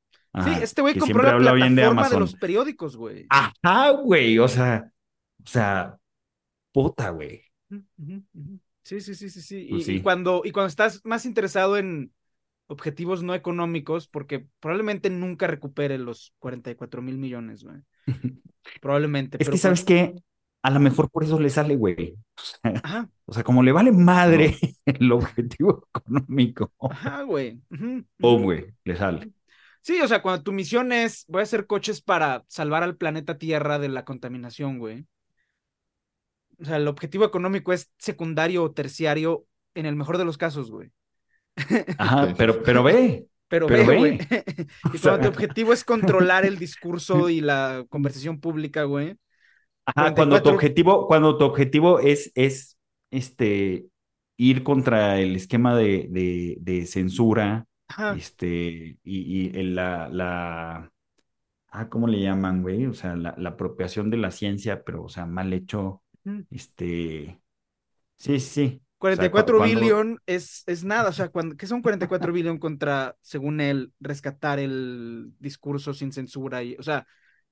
Sí, este güey compró la de plataforma de, Amazon. los periódicos, güey. Ajá, güey, o sea, o sea, puta, güey. Sí, sí, sí, sí, sí. Pues Y, cuando, y cuando estás más interesado en objetivos no económicos, porque probablemente nunca recupere los 44 mil millones, güey. Probablemente. Es pero que, ¿sabes qué? A lo mejor por eso le sale, güey. O sea, Ajá, o sea, como le vale madre el objetivo económico, ajá, güey. oh, ujú. güey, le sale. Sí, o sea, cuando tu misión es, voy a hacer coches para salvar al planeta Tierra de la contaminación, güey. O sea, el objetivo económico es secundario o terciario en el mejor de los casos, güey. Ajá, pero, pero ve, Pero, Pero ve, güey. O Y sea- cuando tu objetivo es controlar el discurso y la conversación pública, güey. Ajá, cuando tu 44 objetivo, cuando tu objetivo es, es este ir contra el esquema de, de, de censura, Ajá. este, y, y el- la, la, ah, ¿cómo le llaman, güey? O sea, la, la apropiación de la ciencia, pero, o sea, mal hecho, Ujú. este, sí, sí, sí. O sea, 44 billón es, es nada, o sea, cuando, ¿qué son 44 billón contra, según él, rescatar el discurso sin censura? Y, o sea,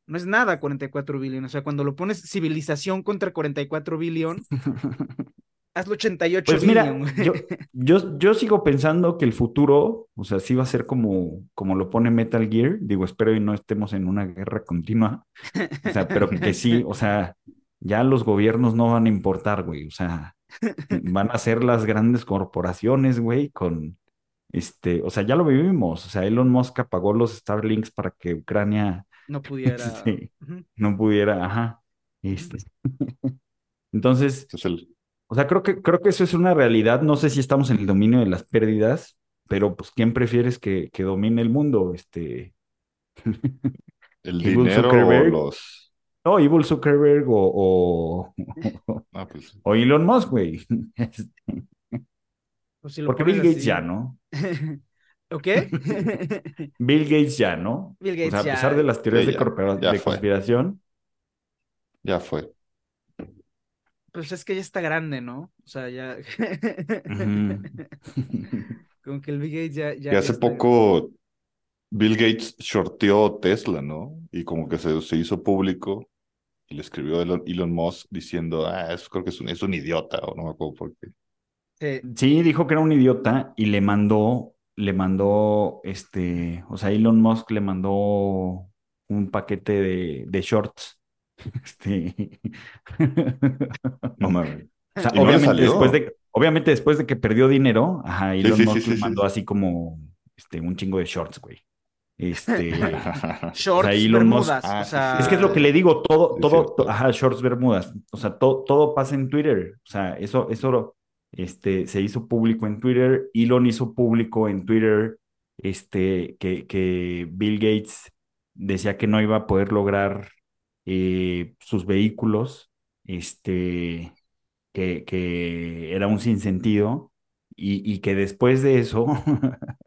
no es nada 44 billón, o sea, cuando lo pones civilización contra 44 billón, hazlo 88 Pues mira, billion, güey. yo, yo, yo sigo pensando que el futuro, o sea, sí va a ser como, como lo pone Metal Gear. Digo, espero y no estemos en una guerra continua. O sea, pero que sí, o sea, ya los gobiernos no van a importar, güey. O sea, Van a ser las grandes corporaciones, güey, con este, o sea, ya lo vivimos. O sea, Elon Musk apagó los Starlinks para que Ucrania No pudiera. este, no pudiera, ajá. Este. Entonces, Este es el, o sea, creo que, creo que eso es una realidad. No sé si estamos en el dominio de las pérdidas, pero pues, ¿quién prefieres que, que domine el mundo? Este, el dinero o los. No, Evil Zuckerberg o, o, Ah, pues. o Elon Musk, güey. Pues si Porque Bill Gates así. ya, ¿no? ¿O qué? Bill Gates ya, ¿no? Bill O sea, Gates a ya. pesar de las teorías Sí, de, ya, corpora- ya de fue. conspiración, Ya fue. Pues es que ya está grande, ¿no? O sea, ya. Como que el Bill Gates ya. ya Que ya hace poco Bill Gates shorteó Tesla, ¿no? Y como que se, se hizo público y le escribió Elon, Elon Musk diciendo, ah, eso creo que es un, es un idiota, o no me acuerdo por qué. grande. Sí. Dijo que era un idiota y le mandó, le mandó, este, o sea, Elon Musk le mandó un paquete de, de shorts. Este. No mames. O sea, no obviamente después de, obviamente después de que perdió dinero, ajá, Elon sí, sí, Musk sí, le mandó sí. así como, este, un chingo de shorts, güey. Este, Shorts, Elon Musk- bermudas. Ah, o sí, sea. Es que es lo que le digo, todo, todo, to- ajá, shorts bermudas. O sea, to- todo pasa en Twitter. O sea, eso, eso lo- este, se hizo público en Twitter. Elon hizo público en Twitter este, que, que Bill Gates decía que no iba a poder lograr eh, sus vehículos, este, que, que era un sinsentido, y, y que después de eso,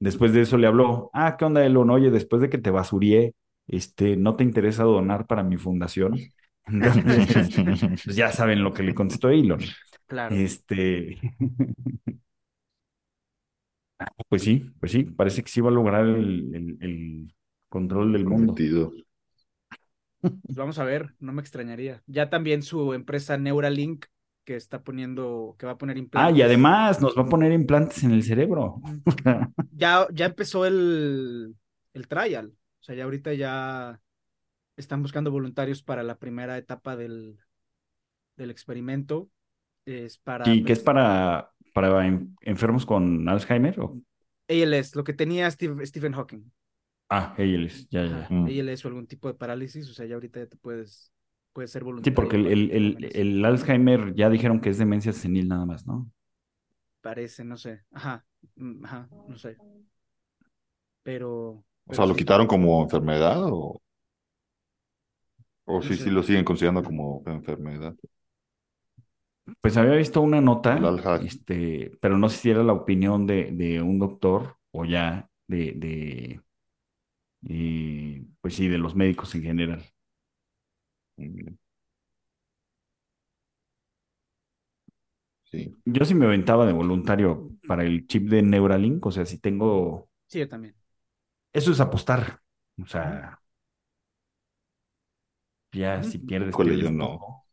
después de eso le habló, ah, ¿qué onda, Elon? Oye, después de que te basurié, este, ¿no te interesa donar para mi fundación? Entonces, pues ya saben lo que le contestó Elon. Claro. Este, pues sí, pues sí, parece que sí va a lograr el, el- el control del mundo. Pues vamos a ver, no me extrañaría. Ya también su empresa Neuralink, que está poniendo, que va a poner Ah, implantes. y además nos va a poner implantes en el cerebro. Ya, ya empezó el, el trial. O sea, ya ahorita ya están buscando voluntarios para la primera etapa del, del experimento. Es para ¿Y qué es para, para en- enfermos con Alzheimer? o- ALS, lo que tenía Steve- Stephen Hawking. Ah, ALS, ya, ya. Ya. Mm. ALS o algún tipo de parálisis. O sea, ya ahorita ya te puedes, puedes ser Sí, voluntario. porque el, el, el, Alzheimer ya dijeron que es demencia senil nada más, ¿no? Parece, no sé. Ajá, mm, ajá, no sé. Pero. O sea, ¿lo sí. quitaron como enfermedad o, o No sí, sé. sí lo siguen considerando como enfermedad? Pues había visto una nota, este, pero no sé si era la opinión de, de un doctor o ya de, de eh, pues sí, de los médicos en general. Mm. Sí. Yo sí me aventaba de voluntario para el chip de Neuralink, o sea, si tengo, Sí, yo también. eso es apostar, o sea, ya si pierdes, Híjole, pierdes yo no. todo.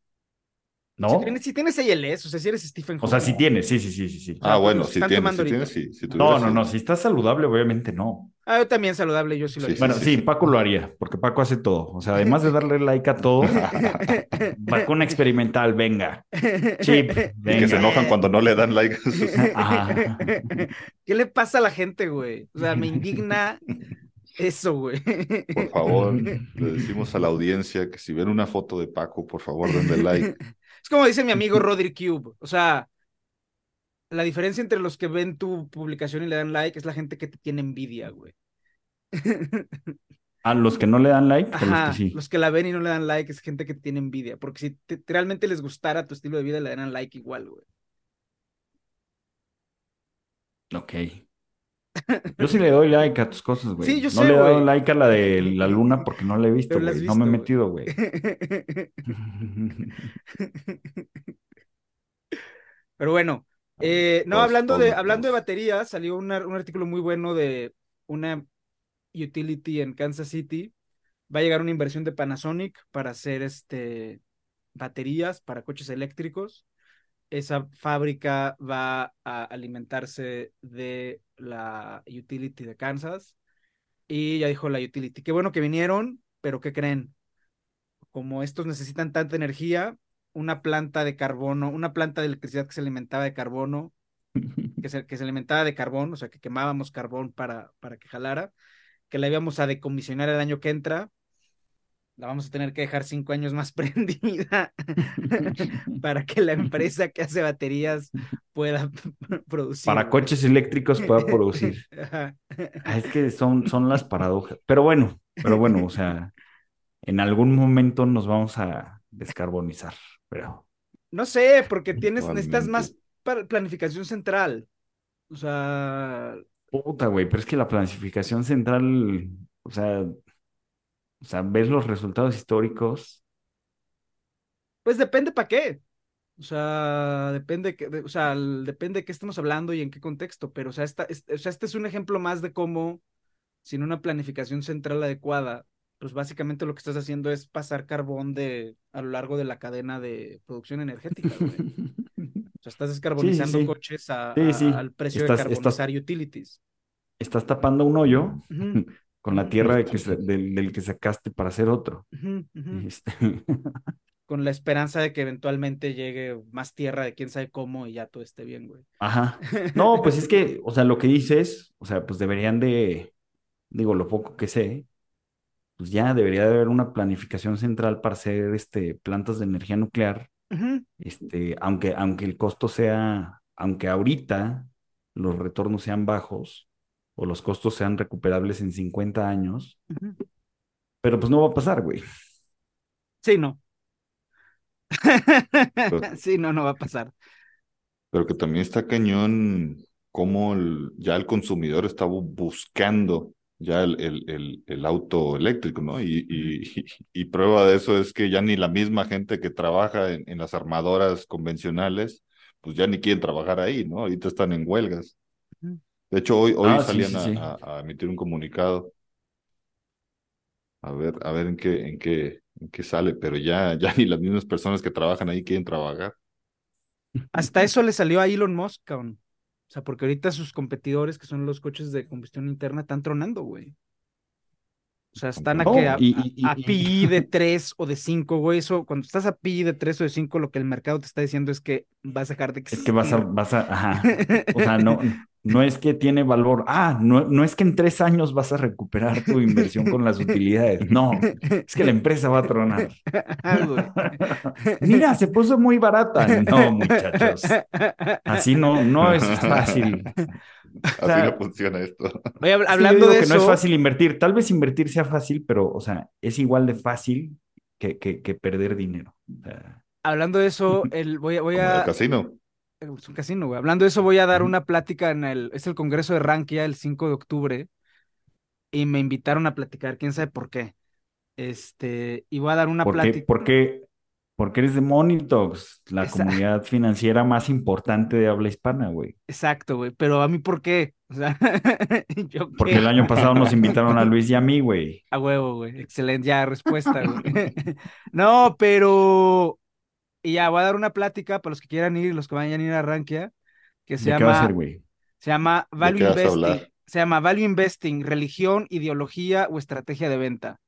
Si ¿No? tienes, si tienes ALS, o sea, si eres Stephen O sea, Hawking. si tienes, sí, sí, sí, sí, sí. Ah, pues bueno, los si están tienes, tomando si ahorita. tienes, sí. Si No, tuvieras, no, sí. no, si estás saludable, obviamente no. Ah, yo también saludable, yo sí lo Sí, haría. Bueno, sí. Paco lo haría, porque Paco hace todo. O sea, además de darle like a todo, vacuna experimental, venga. Chip, Y que se enojan cuando no le dan like a sus... Ajá. ¿Qué le pasa a la gente, güey? O sea, me indigna eso, güey. Por favor, le decimos a la audiencia que si ven una foto de Paco, por favor, denle like. Es como dice mi amigo Rodri Cube. O sea, la diferencia entre los que ven tu publicación y le dan like es la gente que te tiene envidia, güey. A los que no le dan like, a los Ajá, que sí. los que la ven y no le dan like es gente que te tiene envidia. Porque si te- realmente les gustara tu estilo de vida, le dan like igual, güey. Ok. Yo sí le doy like a tus cosas, güey. Sí, yo No sé, le he dado like a la de la luna porque no la he visto, güey. No me he metido, güey. Pero bueno, eh, no, hablando de, hablando de baterías, salió una- un artículo muy bueno de una utility en Kansas City. Va a llegar una inversión de Panasonic para hacer este baterías para coches eléctricos. Esa fábrica va a alimentarse de la utility de Kansas. Y ya dijo la utility, qué bueno que vinieron, pero ¿qué creen? Como estos necesitan tanta energía, una planta de carbono, una planta de electricidad que se alimentaba de carbono, que se, que se alimentaba de carbón, o sea, que quemábamos carbón para, para que jalara, que la íbamos a decomisionar el año que entra, la vamos a tener que dejar cinco años más prendida para que la empresa que hace baterías pueda producir. Para coches eléctricos pueda producir. Ah, es que son, son las paradojas. Pero bueno, pero bueno, o sea, en algún momento nos vamos a descarbonizar, pero. No sé, porque tienes, necesitas más planificación central. O sea. Puta, güey, pero es que la planificación central, o sea, o sea, ves los resultados históricos. Pues depende para qué. O sea, depende, que, o sea, depende de qué estamos hablando y en qué contexto, pero o sea, esta, o sea, este es un ejemplo más de cómo, sin una planificación central adecuada, pues básicamente lo que estás haciendo es pasar carbón de, a lo largo de la cadena de producción energética. o sea, estás descarbonizando coches al precio de carbonizar utilities. Estás tapando un hoyo con la tierra de que del, que sacaste para hacer otro. Este, con la esperanza de que eventualmente llegue más tierra de quién sabe cómo y ya todo esté bien, güey. Ajá. No, pues es que, o sea, lo que dices, o sea, pues deberían de, digo, lo poco que sé, pues ya debería de haber una planificación central para hacer este, plantas de energía nuclear. Este, aunque, aunque el costo sea, aunque ahorita los retornos sean bajos, o los costos sean recuperables en 50 años. Pero pues no va a pasar, güey. Sí, no. sí, no, no va a pasar. Pero que también está cañón cómo ya el consumidor está buscando ya el, el, el, auto eléctrico, ¿no? Y, y, prueba de eso es que ya ni la misma gente que trabaja en, en las armadoras convencionales, pues ya ni quieren trabajar ahí, ¿no? Ahorita están en huelgas. De hecho, hoy, hoy ah, salían A, emitir un comunicado. A ver, a ver en qué, en qué, en qué sale, pero ya, ya ni las mismas personas que trabajan ahí quieren trabajar. Hasta eso le salió a Elon Musk, O sea, porque ahorita sus competidores, que son los coches de combustión interna, están tronando, güey. O sea, están a, que a, PI de 3 o de 5, güey. Eso, cuando estás a PI de 3 o de 5, lo que el mercado te está diciendo es que vas a dejar de existir. Es que vas a, vas a, ajá. O sea, no, no es que tiene valor. Ah, no, no es que en tres años vas a recuperar tu inversión con las utilidades. No, es que la empresa va a tronar. Mira, se puso muy barata. No, muchachos. Así no, no es fácil. Así no funciona esto. hablando de que no es fácil invertir. Tal vez invertir sea fácil, pero, o sea, es igual de fácil que, que, perder dinero. hablando de eso, el, voy, voy a. El casino. Es un casino, güey. Hablando de eso, voy a dar una plática en el. Es el Congreso de Rankia el 5 de octubre. Y me invitaron a platicar, quién sabe por qué. Este, y voy a dar una plática. ¿Por qué? Porque eres de Monitox, la comunidad financiera más importante de habla hispana, güey. Exacto, güey. Pero a mí, ¿por qué? O sea, yo Porque el año pasado nos invitaron a Luis y a mí, güey. A huevo, güey. Excelente, ya respuesta, güey. no, pero. Y ya, voy a dar una plática para los que quieran ir y los que vayan a ir a Rankia, que se llama. Se llama Value Investing. Se llama Value Investing, religión, ideología o estrategia de venta.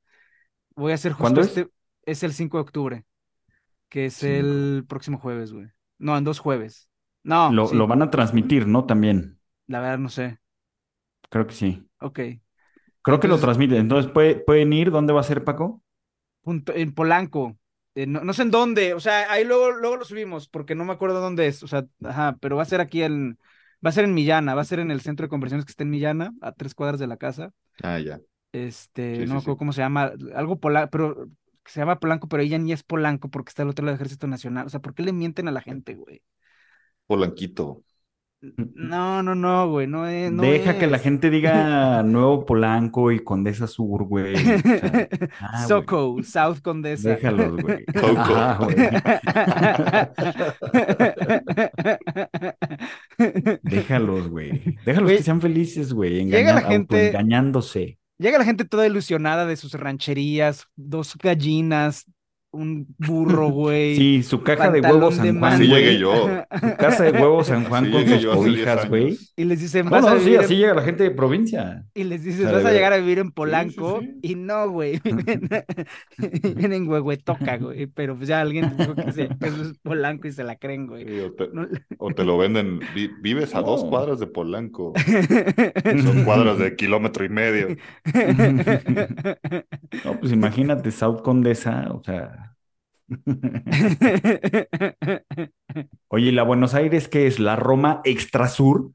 Voy a hacer justo este. Es el 5 de octubre que es el próximo jueves, güey. No, en dos jueves. No. Lo, lo, van a transmitir, ¿no? También. La verdad, no sé. Creo que sí. Ok. Creo que lo transmiten. Entonces, ¿pueden ir? ¿Dónde va a ser, Paco? en Polanco. Eh, no, sé en dónde. O sea, ahí luego, luego lo subimos, porque no me acuerdo dónde es. O sea, ajá, pero va a ser aquí en. Va a ser en Millana, va a ser en el centro de conversiones que está en Millana, a tres cuadras de la casa. Ah, ya. Este, no me acuerdo cómo se llama, algo polar, pero se llama Polanco, pero ella ni es Polanco porque está al otro lado del Ejército Nacional. O sea, ¿por qué le mienten a la gente, güey? Polanquito. No, no, no, güey, no es. Deja que la gente diga Nuevo Polanco y Condesa Sur, güey. Ah, Soco, South Condesa. Déjalos, güey. Déjalos, güey. Déjalos que sean felices, güey. Llega la gente engañándose. Llega la gente toda ilusionada de sus rancherías, dos gallinas, un burro, güey. Sí, su caja de huevos San Juan, Así llegué yo. Su casa de huevos San Juan Así con sus yo hace 10 cobijas, güey. Y les dicen, No, vas a no, sí, vivir así en- llega la gente de provincia. Y les dices, vas a llegar a vivir en Polanco. sí. Y no, güey. Viven en Huehuetoca, güey. Pero pues ya alguien dijo que, se- que eso es Polanco y se la creen, güey. Sí, o, te, No- o te lo venden. vi- vives a dos cuadras de Polanco. Son cuadras de kilómetro y medio. No, pues imagínate South Condesa, o sea. Oye, ¿y la Buenos Aires qué es? ¿La Roma Extrasur? O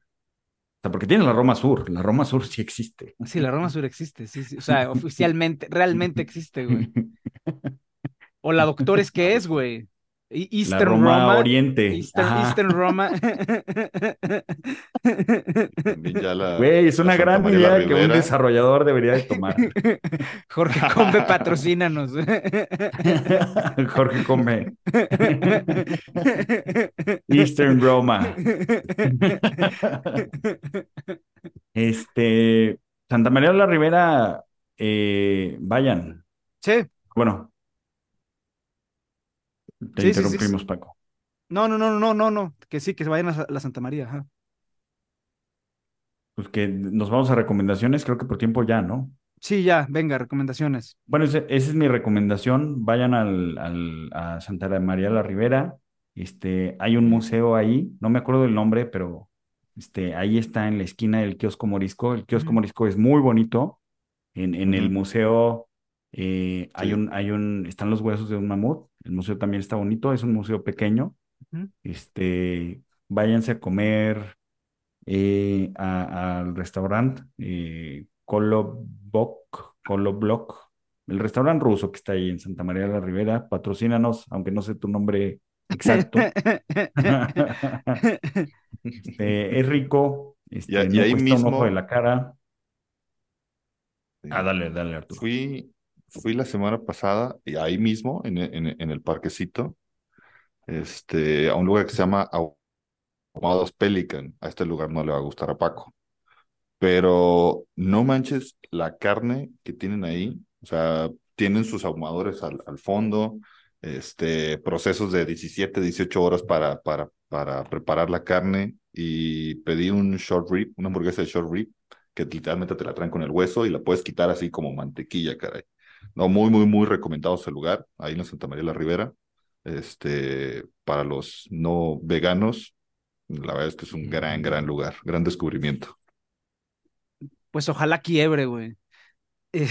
sea, porque tiene la Roma Sur. La Roma Sur sí existe. Sí, la Roma Sur existe, sí, sí. O sea, oficialmente, realmente existe, güey. O la Doctores, ¿qué es, güey? E- Eastern Roma, Roma. Oriente. Eastern, Roma. La. Güey, es una gran María idea que un desarrollador debería de tomar. Jorge Combe, patrocínanos. Jorge Come. Eastern Roma. Este, Santa María de la Ribera, eh, vayan. Sí, Bueno, te Sí, interrumpimos, sí. Paco. no, no, no, no, no, no. Que sí, que se vayan a la Santa María. ajá. Pues que nos vamos a recomendaciones, creo que por tiempo ya, ¿no? Sí, ya, venga, recomendaciones. Bueno, esa es mi recomendación. Vayan al, al- a Santa María de la Ribera. Este, hay un museo ahí, no me acuerdo del nombre, pero este, ahí está en la esquina del kiosco Morisco. El kiosco. Morisco es muy bonito. En, en el museo eh, hay un, hay un, están los huesos de un mamut. El museo también está bonito, es un museo pequeño. Este, váyanse a comer eh, a- al restaurante eh, Kolobok, Koloblok, el restaurante ruso que está ahí en Santa María de la Ribera. Patrocínanos, aunque no sé tu nombre exacto. Este, es rico, este, Y ahí cuesta un ojo mismo- de la cara. Ah, dale, dale, Arturo. Fui, fui la semana pasada, y ahí mismo, en, el parquecito, este, a un lugar que se llama Ahumados Pelican. A este lugar no le va a gustar a Paco. Pero no manches la carne que tienen ahí. O sea, tienen sus ahumadores al, al fondo, este, procesos de 17, 18 horas para, para, para preparar la carne. Y pedí un short rib, una hamburguesa de short rib, que literalmente te la traen con el hueso y la puedes quitar así como mantequilla, caray. No, muy, muy, muy recomendado ese lugar, ahí en la Santa María de la Ribera. Este, para los no veganos, la verdad es que es un gran, gran lugar, gran descubrimiento. Pues ojalá quiebre, güey.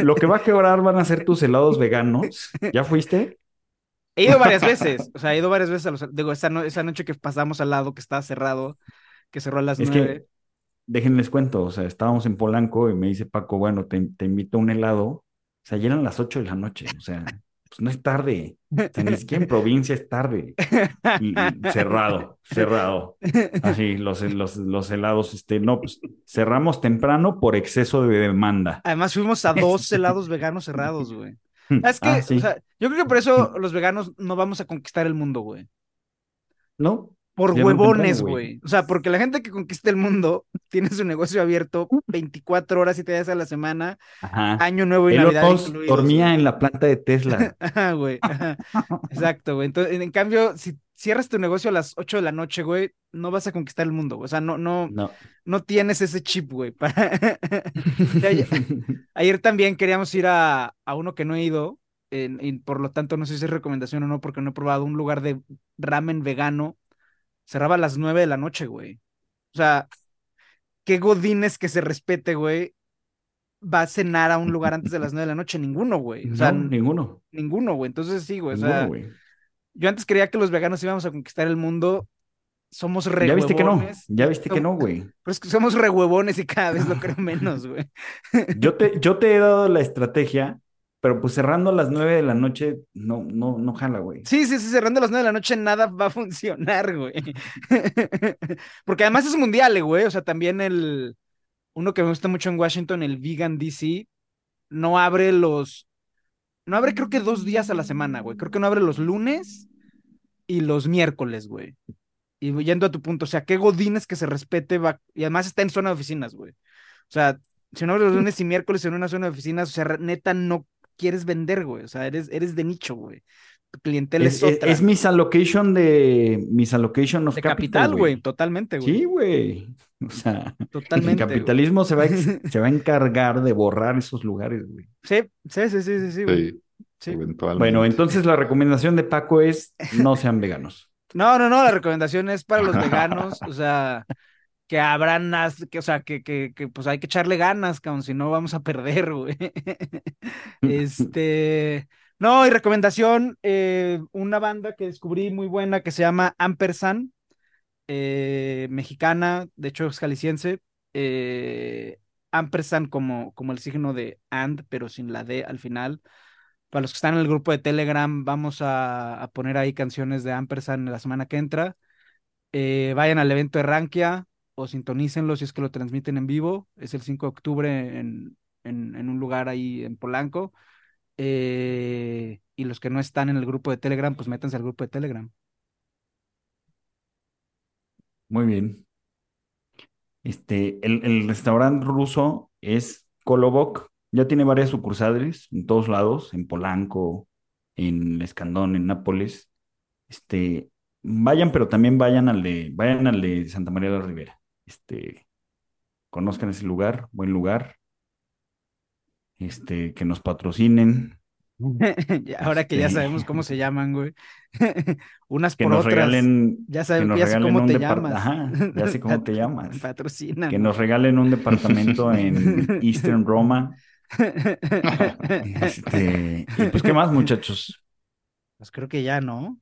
Lo que va a quebrar van a ser tus helados veganos. ¿Ya fuiste? He ido varias veces, o sea, he ido varias veces a los, digo, esa, no- esa noche que pasamos al lado que estaba cerrado, que cerró a las Es nueve. Déjenles cuento, o sea, estábamos en Polanco y me dice Paco, bueno, te, te invito a un helado. O sea, ya eran las 8 de la noche, o sea, pues no es tarde. O sea, ni siquiera en provincia es tarde. Y, y cerrado, cerrado. Así, los, los, los helados, este, no, pues cerramos temprano por exceso de demanda. Además, fuimos a dos helados veganos cerrados, güey. Es que, Ah, sí. o sea, yo creo que por eso los veganos no vamos a conquistar el mundo, güey. ¿No? Por Cierran huevones, güey. O sea, porque la gente que conquista el mundo tiene su negocio abierto 24 horas, 7 días a la semana, Ajá. año nuevo y Elon Navidad incluidos. dormía en la planta de Tesla. Ajá, güey. ajá. Exacto, güey. Entonces, en, cambio, si cierras tu negocio a las 8 de la noche, güey, no vas a conquistar el mundo. O sea, no, no, No. no tienes ese chip, güey. para- Ayer, ayer también queríamos ir a, a uno que no he ido, en- y por lo tanto no sé si es recomendación o no, porque no he probado un lugar de ramen vegano. Cerraba a las 9 de la noche, güey. O sea, qué godines que se respete, güey. Va a cenar a un lugar antes de las 9 de la noche. Ninguno, güey. O sea, No, ninguno. ninguno, güey. Entonces sí, güey. O sea, yo antes creía que los veganos íbamos a conquistar el mundo. Somos re Ya viste que no. Ya viste que no, güey. Pero es que somos re huevones y cada vez lo creo menos, güey. Yo te, yo te he dado la estrategia, pero pues cerrando a las 9 de la noche, no, no, no jala, güey. Sí, sí, sí, cerrando a las 9 de la noche nada va a funcionar, güey. Porque además es mundial, eh, güey. O sea, también el. Uno que me gusta mucho en Washington, el Vegan DC, no abre los. No abre, creo que dos días a la semana, güey. Creo que no abre los lunes y los miércoles, güey. Y yendo a tu punto, o sea, qué godines que se respete, va... y además está en zona de oficinas, güey. O sea, Si no los lunes y miércoles en una zona de oficinas, o sea, neta no quieres vender, güey. O sea, eres, eres de nicho, güey. Tu clientela es, Es, es, otra. es misallocation de misallocation of de capital, capital, güey. Totalmente, güey. Sí, güey. O sea, el Totalmente. güey. capitalismo se va, a se va a encargar de borrar esos lugares, güey. Sí, sí, sí, sí, sí, sí, güey. Sí, Sí. eventualmente. Bueno, entonces la recomendación de Paco es no sean veganos. No, no, no, la recomendación es para los veganos, o sea, que habrán, que, o sea, que, que, que pues hay que echarle ganas, cabrón, si no vamos a perder. Este, no, y recomendación, eh, una banda que descubrí muy buena que se llama Ampersand, eh, mexicana, de hecho es jalisciense, eh, Ampersand como, como el signo de and, pero sin la D al final. Para los que están en el grupo de Telegram, vamos a, a poner ahí canciones de Ampersand la semana que entra. Eh, vayan al evento de Rankia o sintonícenlo si es que lo transmiten en vivo. Es el 5 de octubre en, en, un lugar ahí en Polanco. Eh, y los que no están en el grupo de Telegram, pues métanse al grupo de Telegram. Muy bien. Este, el, el restaurante ruso es Kolobok. Ya tiene varias sucursales en todos lados, en Polanco, en Escandón, en Nápoles. Este, vayan, pero también vayan al de, vayan al de Santa María de la Ribera. Este, conozcan ese lugar, buen lugar. Este, que nos patrocinen, Ahora que ya Este. sabemos cómo se llaman, güey. Unas que por nos otras. regalen, Ya nos ya sé regalen cómo un te llamas. Ajá, ya sé cómo te llamas. Patrocina. que nos regalen un departamento en Eastern Roma. Este, y pues, ¿qué más, muchachos? Pues creo que ya, ¿no?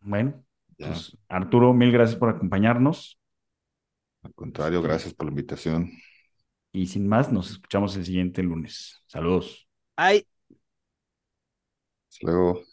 Bueno, pues Arturo, mil gracias por acompañarnos. Al contrario, gracias por la invitación. Y sin más, nos escuchamos el siguiente lunes. Saludos. Ay. Hasta luego.